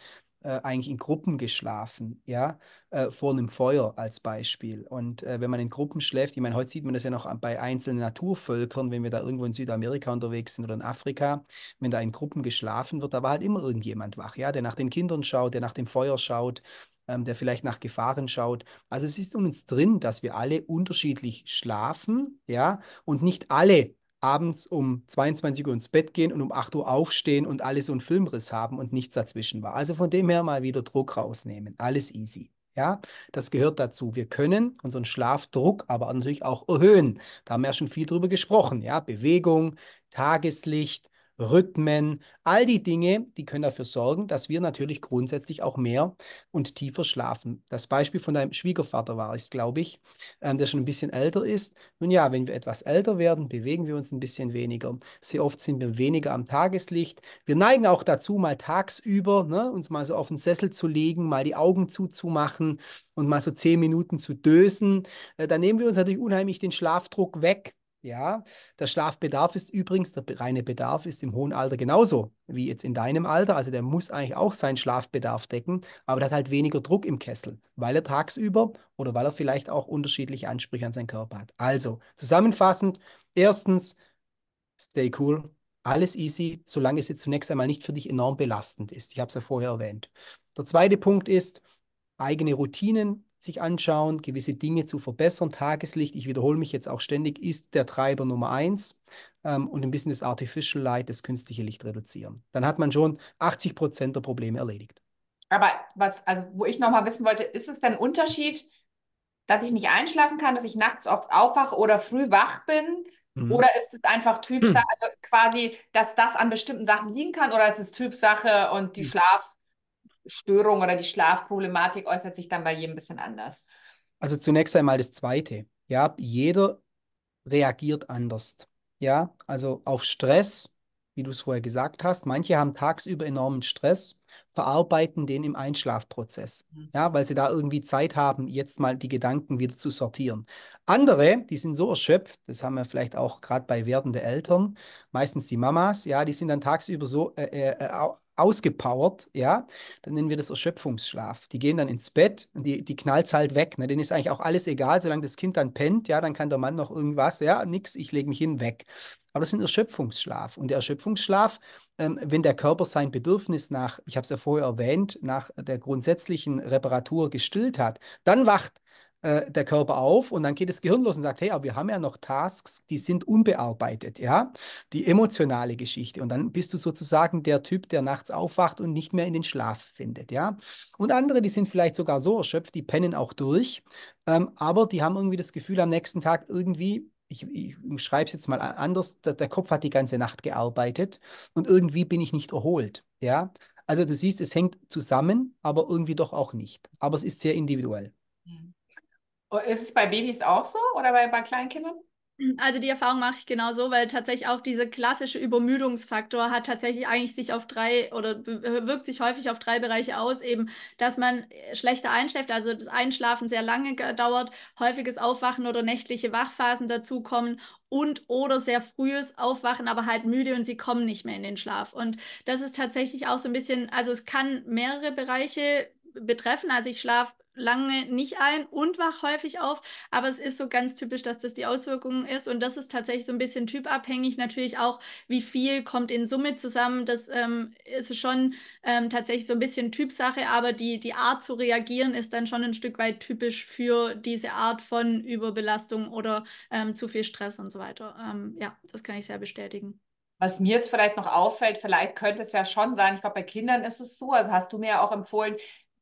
äh, eigentlich in Gruppen geschlafen, ja, äh, vor einem Feuer als Beispiel. Und äh, wenn man in Gruppen schläft, ich meine, heute sieht man das ja noch bei einzelnen Naturvölkern, wenn wir da irgendwo in Südamerika unterwegs sind oder in Afrika, wenn da in Gruppen geschlafen wird, da war halt immer irgendjemand wach, ja, der nach den Kindern schaut, der nach dem Feuer schaut, ähm, der vielleicht nach Gefahren schaut. Also es ist in uns drin, dass wir alle unterschiedlich schlafen, ja, und nicht alle abends um 22 Uhr ins Bett gehen und um 8 Uhr aufstehen und alle so einen Filmriss haben und nichts dazwischen war. Also von dem her mal wieder Druck rausnehmen. Alles easy. Ja, das gehört dazu. Wir können unseren Schlafdruck aber natürlich auch erhöhen. Da haben wir ja schon viel drüber gesprochen. Ja, Bewegung, Tageslicht, Rhythmen, all die Dinge, die können dafür sorgen, dass wir natürlich grundsätzlich auch mehr und tiefer schlafen. Das Beispiel von deinem Schwiegervater war es, glaube ich, ähm, der schon ein bisschen älter ist. Nun ja, wenn wir etwas älter werden, bewegen wir uns ein bisschen weniger. Sehr oft sind wir weniger am Tageslicht. Wir neigen auch dazu, mal tagsüber ne, uns mal so auf den Sessel zu legen, mal die Augen zuzumachen und mal so zehn Minuten zu dösen. Äh, da nehmen wir uns natürlich unheimlich den Schlafdruck weg. Ja, der Schlafbedarf ist übrigens, der reine Bedarf ist im hohen Alter genauso wie jetzt in deinem Alter. Also der muss eigentlich auch seinen Schlafbedarf decken, aber der hat halt weniger Druck im Kessel, weil er tagsüber oder weil er vielleicht auch unterschiedliche Ansprüche an seinen Körper hat. Also zusammenfassend, erstens, stay cool, alles easy, solange es jetzt zunächst einmal nicht für dich enorm belastend ist. Ich habe es ja vorher erwähnt. Der zweite Punkt ist, eigene Routinen sich anschauen, gewisse Dinge zu verbessern. Tageslicht, ich wiederhole mich jetzt auch ständig, ist der Treiber Nummer eins ähm, und ein bisschen das Artificial Light, das künstliche Licht reduzieren. Dann hat man schon 80 Prozent der Probleme erledigt. Aber was, also wo ich nochmal wissen wollte, ist es denn ein Unterschied, dass ich nicht einschlafen kann, dass ich nachts oft aufwache oder früh wach bin? Mhm. Oder ist es einfach Typsache, mhm. also quasi, dass das an bestimmten Sachen liegen kann, oder ist es Typsache und die mhm. Schlaf, Störung oder die Schlafproblematik äußert sich dann bei jedem ein bisschen anders. Also zunächst einmal das Zweite. Ja, jeder reagiert anders. Ja, also auf Stress, wie du es vorher gesagt hast. Manche haben tagsüber enormen Stress, verarbeiten den im Einschlafprozess. Mhm. Ja, weil sie da irgendwie Zeit haben, jetzt mal die Gedanken wieder zu sortieren. Andere, die sind so erschöpft, das haben wir vielleicht auch gerade bei werdenden Eltern, meistens die Mamas, ja, die sind dann tagsüber so äh, äh, ausgepowert, ja, dann nennen wir das Erschöpfungsschlaf. Die gehen dann ins Bett und die, die knallt halt weg. Ne? Denen ist eigentlich auch alles egal, solange das Kind dann pennt, ja, dann kann der Mann noch irgendwas, ja, nix, ich lege mich hin, weg. Aber das ist ein Erschöpfungsschlaf. Und der Erschöpfungsschlaf, ähm, wenn der Körper sein Bedürfnis nach, ich habe es ja vorher erwähnt, nach der grundsätzlichen Reparatur gestillt hat, dann wacht äh, der Körper auf und dann geht das Gehirn los und sagt, hey, aber wir haben ja noch Tasks, die sind unbearbeitet, ja, die emotionale Geschichte. Und dann bist du sozusagen der Typ, der nachts aufwacht und nicht mehr in den Schlaf findet, ja. Und andere, die sind vielleicht sogar so erschöpft, die pennen auch durch, ähm, aber die haben irgendwie das Gefühl am nächsten Tag irgendwie, ich, ich schreibe es jetzt mal anders, der, der Kopf hat die ganze Nacht gearbeitet und irgendwie bin ich nicht erholt, ja. Also du siehst, es hängt zusammen, aber irgendwie doch auch nicht. Aber es ist sehr individuell. Mhm. Ist es bei Babys auch so oder bei, bei Kleinkindern? Also die Erfahrung mache ich genauso, weil tatsächlich auch dieser klassische Übermüdungsfaktor hat tatsächlich eigentlich sich auf drei oder wirkt sich häufig auf drei Bereiche aus, eben, dass man schlechter einschläft, also das Einschlafen sehr lange dauert, häufiges Aufwachen oder nächtliche Wachphasen dazukommen und oder sehr frühes Aufwachen, aber halt müde und sie kommen nicht mehr in den Schlaf. Und das ist tatsächlich auch so ein bisschen, also es kann mehrere Bereiche betreffen. Also ich schlafe lange nicht ein und wach häufig auf, aber es ist so ganz typisch, dass das die Auswirkungen ist und das ist tatsächlich so ein bisschen typabhängig. Natürlich auch, wie viel kommt in Summe zusammen. Das ähm, ist schon ähm, tatsächlich so ein bisschen Typsache, aber die, die Art zu reagieren ist dann schon ein Stück weit typisch für diese Art von Überbelastung oder ähm, zu viel Stress und so weiter. Ähm, ja, das kann ich sehr bestätigen. Was mir jetzt vielleicht noch auffällt, vielleicht könnte es ja schon sein, ich glaube, bei Kindern ist es so, also hast du mir ja auch empfohlen,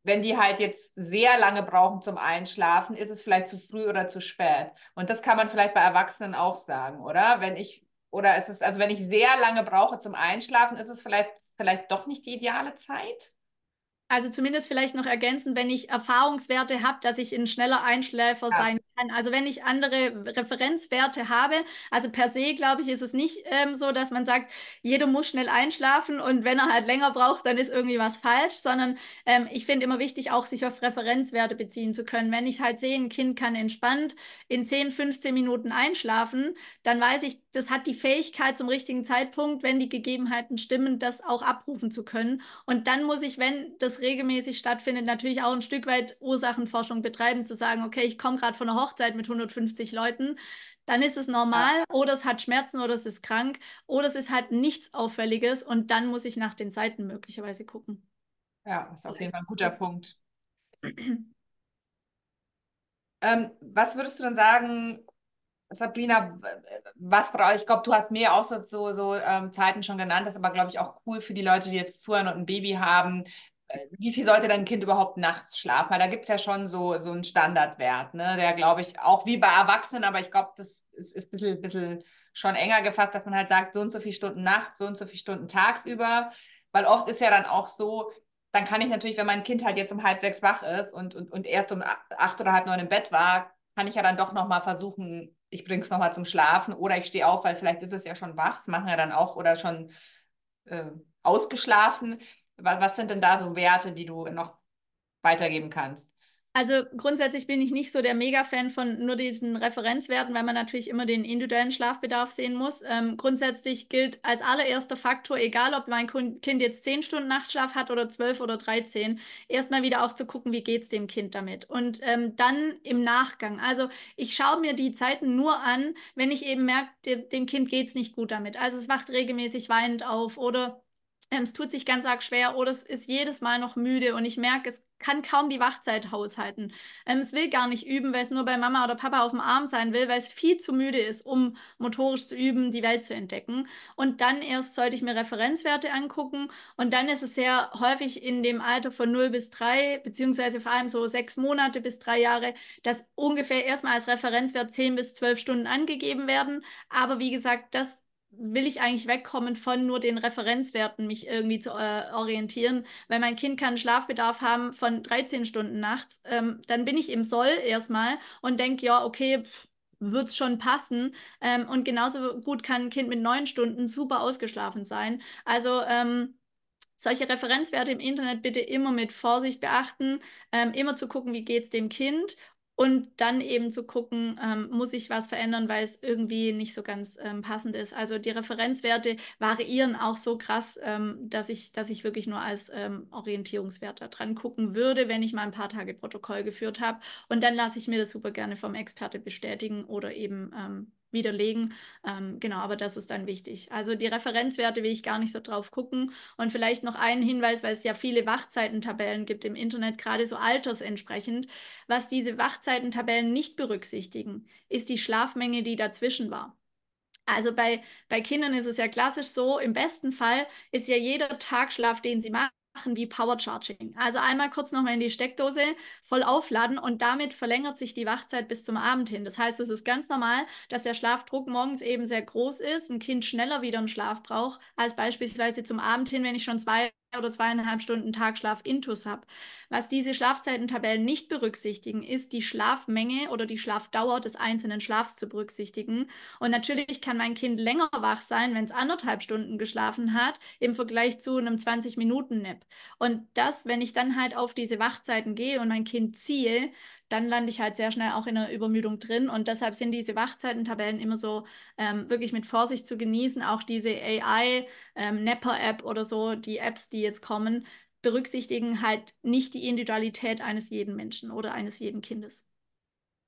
wenn die halt jetzt sehr lange brauchen zum Einschlafen, ist es vielleicht zu früh oder zu spät. Und das kann man vielleicht bei Erwachsenen auch sagen, oder? Wenn ich, oder ist es, also wenn ich sehr lange brauche zum Einschlafen, ist es vielleicht, vielleicht doch nicht die ideale Zeit? Also zumindest vielleicht noch ergänzen, wenn ich Erfahrungswerte habe, dass ich ein schneller Einschläfer ja. sein kann. Also wenn ich andere Referenzwerte habe, also per se glaube ich, ist es nicht ähm, so, dass man sagt, jeder muss schnell einschlafen und wenn er halt länger braucht, dann ist irgendwie was falsch, sondern ähm, ich finde immer wichtig, auch sich auf Referenzwerte beziehen zu können. Wenn ich halt sehe, ein Kind kann entspannt in 10, 15 Minuten einschlafen, dann weiß ich, das hat die Fähigkeit zum richtigen Zeitpunkt, wenn die Gegebenheiten stimmen, das auch abrufen zu können. Und dann muss ich, wenn das regelmäßig stattfindet, natürlich auch ein Stück weit Ursachenforschung betreiben, zu sagen, okay, ich komme gerade von einer Hochzeit mit 150 Leuten, dann ist es normal ja. oder es hat Schmerzen oder es ist krank oder es ist halt nichts Auffälliges und dann muss ich nach den Zeiten möglicherweise gucken. Ja, ist auf jeden Fall ein guter Punkt. [clears throat] ähm, was würdest du dann sagen, Sabrina, was brauche ich? Ich glaube, du hast mir auch so, so, so ähm, Zeiten schon genannt. Das ist aber, glaube ich, auch cool für die Leute, die jetzt zuhören und ein Baby haben. Äh, wie viel sollte dein Kind überhaupt nachts schlafen? Weil da gibt es ja schon so, so einen Standardwert, ne? der, glaube ich, auch wie bei Erwachsenen, aber ich glaube, das ist, ist ein bisschen, bisschen schon enger gefasst, dass man halt sagt, so und so viele Stunden nachts, so und so viele Stunden tagsüber. Weil oft ist ja dann auch so, dann kann ich natürlich, wenn mein Kind halt jetzt um halb sechs wach ist und, und, und erst um acht oder halb neun im Bett war, kann ich ja dann doch nochmal versuchen, ich bringe es nochmal zum Schlafen oder ich stehe auf, weil vielleicht ist es ja schon wach, das machen ja dann auch oder schon äh, ausgeschlafen. Was sind denn da so Werte, die du noch weitergeben kannst? Also grundsätzlich bin ich nicht so der Mega-Fan von nur diesen Referenzwerten, weil man natürlich immer den individuellen Schlafbedarf sehen muss. Ähm, grundsätzlich gilt als allererster Faktor, egal ob mein Kind jetzt 10 Stunden Nachtschlaf hat oder 12 oder 13, erstmal wieder auch zu gucken, wie geht es dem Kind damit. Und ähm, dann im Nachgang. Also ich schaue mir die Zeiten nur an, wenn ich eben merke, dem Kind geht es nicht gut damit. Also es wacht regelmäßig weinend auf oder ähm, es tut sich ganz arg schwer oder es ist jedes Mal noch müde und ich merke, es kann kaum die Wachzeit haushalten. Ähm, es will gar nicht üben, weil es nur bei Mama oder Papa auf dem Arm sein will, weil es viel zu müde ist, um motorisch zu üben, die Welt zu entdecken. Und dann erst sollte ich mir Referenzwerte angucken. Und dann ist es sehr häufig in dem Alter von 0 bis 3, beziehungsweise vor allem so sechs Monate bis drei Jahre, dass ungefähr erstmal als Referenzwert 10 bis 12 Stunden angegeben werden. Aber wie gesagt, das will ich eigentlich wegkommen von nur den Referenzwerten, mich irgendwie zu äh, orientieren, weil mein Kind kann Schlafbedarf haben von 13 Stunden nachts, ähm, dann bin ich im Soll erstmal und denke, ja, okay, wird es schon passen. Ähm, und genauso gut kann ein Kind mit neun Stunden super ausgeschlafen sein. Also ähm, solche Referenzwerte im Internet bitte immer mit Vorsicht beachten, ähm, immer zu gucken, wie geht es dem Kind und dann eben zu gucken, ähm, muss ich was verändern, weil es irgendwie nicht so ganz ähm, passend ist. Also die Referenzwerte variieren auch so krass, ähm, dass, ich, dass ich wirklich nur als ähm, Orientierungswert da dran gucken würde, wenn ich mal ein paar Tage Protokoll geführt habe. Und dann lasse ich mir das super gerne vom Experte bestätigen oder eben ähm, widerlegen. Ähm, genau, aber das ist dann wichtig. Also die Referenzwerte will ich gar nicht so drauf gucken. Und vielleicht noch einen Hinweis, weil es ja viele Wachzeitentabellen gibt im Internet, gerade so altersentsprechend. Was diese Wachzeitentabellen nicht berücksichtigen, ist die Schlafmenge, die dazwischen war. Also bei, bei Kindern ist es ja klassisch so, im besten Fall ist ja jeder Tagschlaf, den sie machen, machen wie Power Charging. Also einmal kurz nochmal in die Steckdose voll aufladen und damit verlängert sich die Wachzeit bis zum Abend hin. Das heißt, es ist ganz normal, dass der Schlafdruck morgens eben sehr groß ist, ein Kind schneller wieder einen Schlaf braucht, als beispielsweise zum Abend hin, wenn ich schon zwei oder zweieinhalb Stunden Tagschlaf intus habe. Was diese Schlafzeitentabellen nicht berücksichtigen, ist die Schlafmenge oder die Schlafdauer des einzelnen Schlafs zu berücksichtigen. Und natürlich kann mein Kind länger wach sein, wenn es anderthalb Stunden geschlafen hat, im Vergleich zu einem 20-Minuten-Nap. Und das, wenn ich dann halt auf diese Wachzeiten gehe und mein Kind ziehe, dann lande ich halt sehr schnell auch in einer Übermüdung drin. Und deshalb sind diese Wachzeitentabellen immer so ähm, wirklich mit Vorsicht zu genießen. Auch diese AI, ähm, oder so, die Apps, die jetzt kommen, berücksichtigen halt nicht die Individualität eines jeden Menschen oder eines jeden Kindes.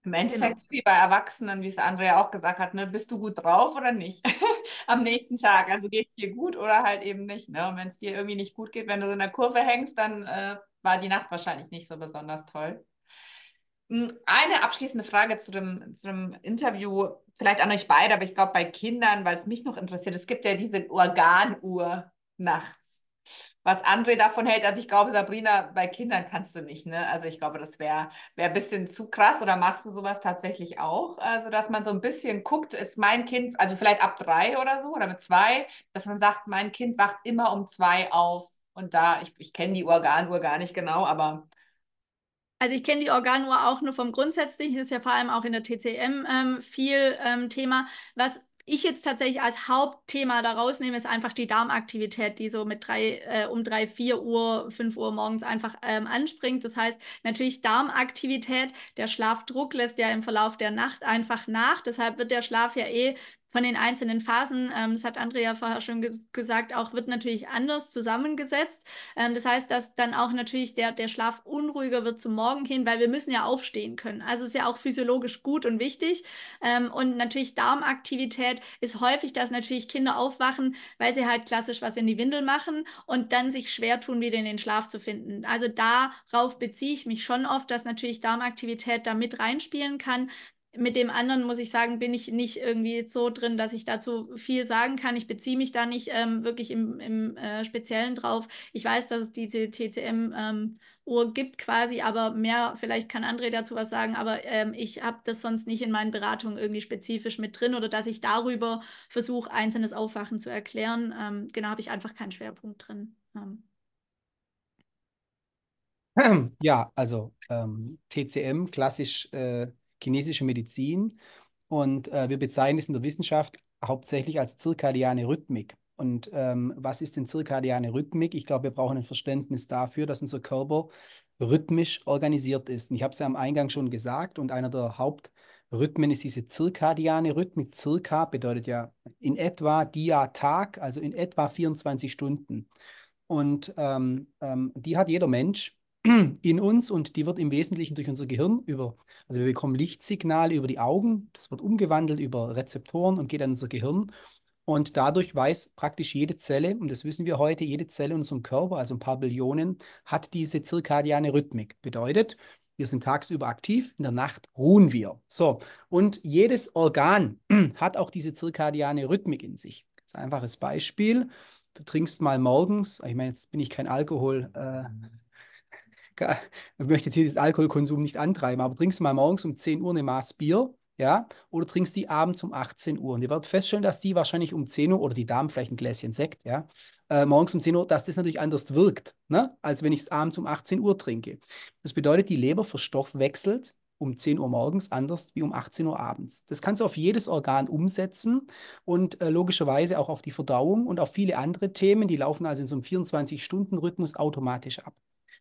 Im Endeffekt genau. wie bei Erwachsenen, wie es Andrea auch gesagt hat, ne, bist du gut drauf oder nicht [laughs] am nächsten Tag? Also geht es dir gut oder halt eben nicht. Ne? Und wenn es dir irgendwie nicht gut geht, wenn du so in der Kurve hängst, dann äh, war die Nacht wahrscheinlich nicht so besonders toll. Hm, eine abschließende Frage zu dem, zu dem Interview, vielleicht an euch beide, aber ich glaube bei Kindern, weil es mich noch interessiert, es gibt ja diese Organuhr nachts. Was André davon hält, also ich glaube, Sabrina, bei Kindern kannst du nicht, ne? Also ich glaube, das wäre wär ein bisschen zu krass oder machst du sowas tatsächlich auch? Also, dass man so ein bisschen guckt, ist mein Kind, also vielleicht ab drei oder so oder mit zwei, dass man sagt, mein Kind wacht immer um zwei auf und da, ich, ich kenne die Organuhr gar nicht genau, aber also ich kenne die Organuhr auch nur vom Grundsätzlichen, ist ja vor allem auch in der TCM ähm, viel ähm, Thema. Was ich jetzt tatsächlich als Hauptthema da rausnehme, ist einfach die Darmaktivität, die so mit drei, äh, um drei, vier Uhr, fünf Uhr morgens einfach ähm, anspringt. Das heißt, natürlich Darmaktivität, der Schlafdruck lässt ja im Verlauf der Nacht einfach nach. Deshalb wird der Schlaf ja eh von den einzelnen Phasen, ähm, das hat Andrea vorher schon ge gesagt, auch wird natürlich anders zusammengesetzt. Ähm, das heißt, dass dann auch natürlich der, der Schlaf unruhiger wird zum Morgen hin, weil wir müssen ja aufstehen können. Also ist ja auch physiologisch gut und wichtig. Ähm, und natürlich Darmaktivität ist häufig, dass natürlich Kinder aufwachen, weil sie halt klassisch was in die Windel machen und dann sich schwer tun, wieder in den Schlaf zu finden. Also darauf beziehe ich mich schon oft, dass natürlich Darmaktivität da mit reinspielen kann mit dem anderen muss ich sagen, bin ich nicht irgendwie so drin, dass ich dazu viel sagen kann. Ich beziehe mich da nicht ähm, wirklich im, im äh, Speziellen drauf. Ich weiß, dass es diese TCM-Uhr ähm, gibt quasi, aber mehr, vielleicht kann André dazu was sagen, aber ähm, ich habe das sonst nicht in meinen Beratungen irgendwie spezifisch mit drin oder dass ich darüber versuche, einzelnes Aufwachen zu erklären. Ähm, genau, habe ich einfach keinen Schwerpunkt drin. Ähm. Ja, also TCM, ähm, klassisch. Äh chinesische Medizin und äh, wir bezeichnen es in der Wissenschaft hauptsächlich als zirkadiane Rhythmik. Und ähm, was ist denn zirkadiane Rhythmik? Ich glaube, wir brauchen ein Verständnis dafür, dass unser Körper rhythmisch organisiert ist. Und ich habe es ja am Eingang schon gesagt und einer der Hauptrhythmen ist diese zirkadiane Rhythmik. Circa bedeutet ja in etwa dia Tag, also in etwa 24 Stunden. Und ähm, ähm, die hat jeder Mensch in uns und die wird im Wesentlichen durch unser Gehirn über, also wir bekommen Lichtsignale über die Augen, das wird umgewandelt über Rezeptoren und geht an unser Gehirn. Und dadurch weiß praktisch jede Zelle, und das wissen wir heute, jede Zelle in unserem Körper, also ein paar Billionen, hat diese zirkadiane Rhythmik. Bedeutet, wir sind tagsüber aktiv, in der Nacht ruhen wir. So, und jedes Organ [clears throat] hat auch diese zirkadiane Rhythmik in sich. Ganz einfaches Beispiel. Du trinkst mal morgens, ich meine, jetzt bin ich kein Alkohol. Äh, ich möchte jetzt hier den Alkoholkonsum nicht antreiben, aber trinkst du mal morgens um 10 Uhr eine Maß Bier, ja, oder trinkst die abends um 18 Uhr. Und ihr werdet feststellen, dass die wahrscheinlich um 10 Uhr oder die Damen vielleicht ein Gläschen Sekt, ja, äh, morgens um 10 Uhr, dass das natürlich anders wirkt, ne, als wenn ich es abends um 18 Uhr trinke. Das bedeutet, die Leber verstoffwechselt um 10 Uhr morgens anders wie um 18 Uhr abends. Das kannst du auf jedes Organ umsetzen und äh, logischerweise auch auf die Verdauung und auf viele andere Themen. Die laufen also in so einem 24-Stunden-Rhythmus automatisch ab.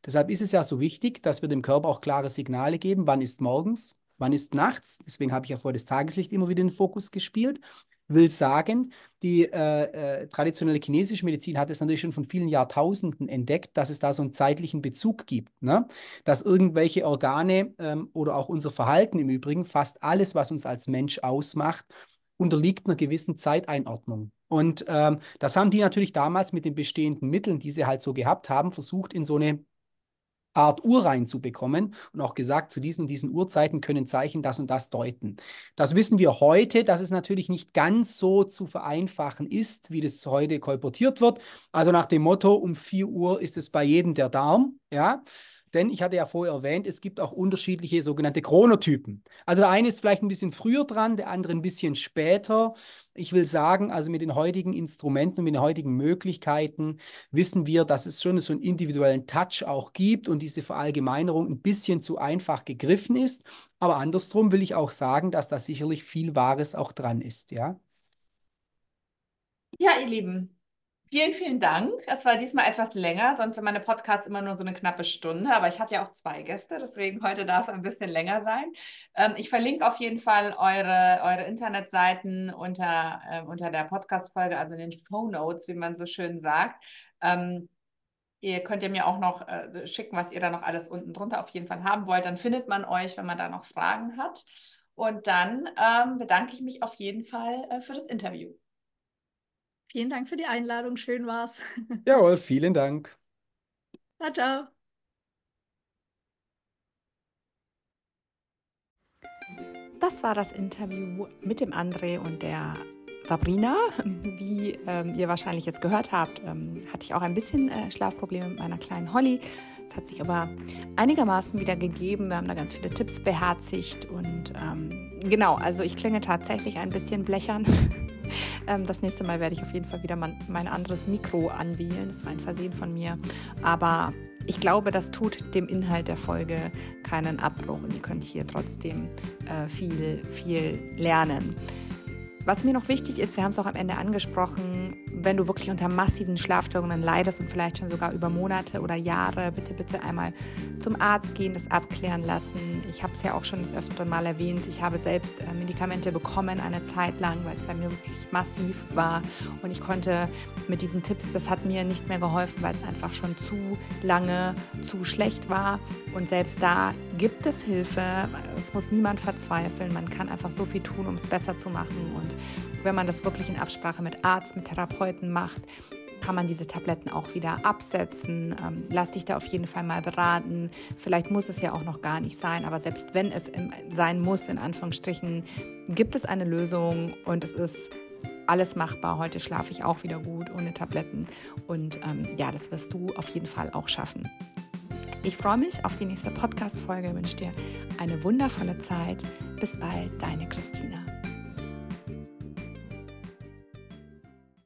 Deshalb ist es ja so wichtig, dass wir dem Körper auch klare Signale geben, wann ist morgens, wann ist nachts. Deswegen habe ich ja vor das Tageslicht immer wieder in den Fokus gespielt will sagen, die äh, äh, traditionelle chinesische Medizin hat es natürlich schon von vielen Jahrtausenden entdeckt, dass es da so einen zeitlichen Bezug gibt, ne? dass irgendwelche Organe ähm, oder auch unser Verhalten im Übrigen, fast alles, was uns als Mensch ausmacht, unterliegt einer gewissen Zeiteinordnung. Und ähm, das haben die natürlich damals mit den bestehenden Mitteln, die sie halt so gehabt haben, versucht in so eine Art Uhr reinzubekommen und auch gesagt, zu diesen und diesen Uhrzeiten können Zeichen das und das deuten. Das wissen wir heute, dass es natürlich nicht ganz so zu vereinfachen ist, wie das heute kolportiert wird. Also nach dem Motto, um 4 Uhr ist es bei jedem der Darm, ja. Denn ich hatte ja vorher erwähnt, es gibt auch unterschiedliche sogenannte Chronotypen. Also der eine ist vielleicht ein bisschen früher dran, der andere ein bisschen später. Ich will sagen, also mit den heutigen Instrumenten und mit den heutigen Möglichkeiten wissen wir, dass es schon so einen individuellen Touch auch gibt und diese Verallgemeinerung ein bisschen zu einfach gegriffen ist. Aber andersrum will ich auch sagen, dass da sicherlich viel Wahres auch dran ist, ja. Ja, ihr Lieben, Vielen, vielen Dank. Es war diesmal etwas länger, sonst sind meine Podcasts immer nur so eine knappe Stunde, aber ich hatte ja auch zwei Gäste, deswegen heute darf es ein bisschen länger sein. Ähm, ich verlinke auf jeden Fall eure, eure Internetseiten unter, äh, unter der Podcast-Folge, also in den Show Notes, wie man so schön sagt. Ähm, Ihr könnt ihr mir auch noch äh, schicken, was ihr da noch alles unten drunter auf jeden Fall haben wollt. Dann findet man euch, wenn man da noch Fragen hat. Und dann ähm, bedanke ich mich auf jeden Fall äh, für das Interview. Vielen Dank für die Einladung. Schön war's. [laughs] Jawohl, vielen Dank. Ciao, ciao. Das war das Interview mit dem André und der Sabrina. Wie ähm, ihr wahrscheinlich jetzt gehört habt, ähm, hatte ich auch ein bisschen äh, Schlafprobleme mit meiner kleinen Holly. Es hat sich aber einigermaßen wieder gegeben. Wir haben da ganz viele Tipps beherzigt und ähm, genau, also ich klinge tatsächlich ein bisschen blechern. [laughs] Ähm, das nächste Mal werde ich auf jeden Fall wieder mein, mein anderes Mikro anwählen. Das war ein Versehen von mir. Aber ich glaube, das tut dem Inhalt der Folge keinen Abbruch und ihr könnt hier trotzdem äh, viel, viel lernen. Was mir noch wichtig ist, wir haben es auch am Ende angesprochen, wenn du wirklich unter massiven Schlafstörungen leidest und vielleicht schon sogar über Monate oder Jahre, bitte, bitte einmal zum Arzt gehen, das abklären lassen. Ich habe es ja auch schon das öfteren Mal erwähnt. Ich habe selbst äh, Medikamente bekommen eine Zeit lang, weil es bei mir wirklich massiv war. Und ich konnte mit diesen Tipps, das hat mir nicht mehr geholfen, weil es einfach schon zu lange zu schlecht war. Und selbst da gibt es Hilfe. Es muss niemand verzweifeln. Man kann einfach so viel tun, um es besser zu machen. Und wenn man das wirklich in Absprache mit Arzt, mit Therapeuten macht, kann man diese Tabletten auch wieder absetzen. Ähm, lass dich da auf jeden Fall mal beraten. Vielleicht muss es ja auch noch gar nicht sein, aber selbst wenn es sein muss, in Anführungsstrichen, gibt es eine Lösung und es ist alles machbar. Heute schlafe ich auch wieder gut ohne Tabletten und ähm, ja, das wirst du auf jeden Fall auch schaffen. Ich freue mich auf die nächste Podcast-Folge, wünsche dir eine wundervolle Zeit. Bis bald, deine Christina.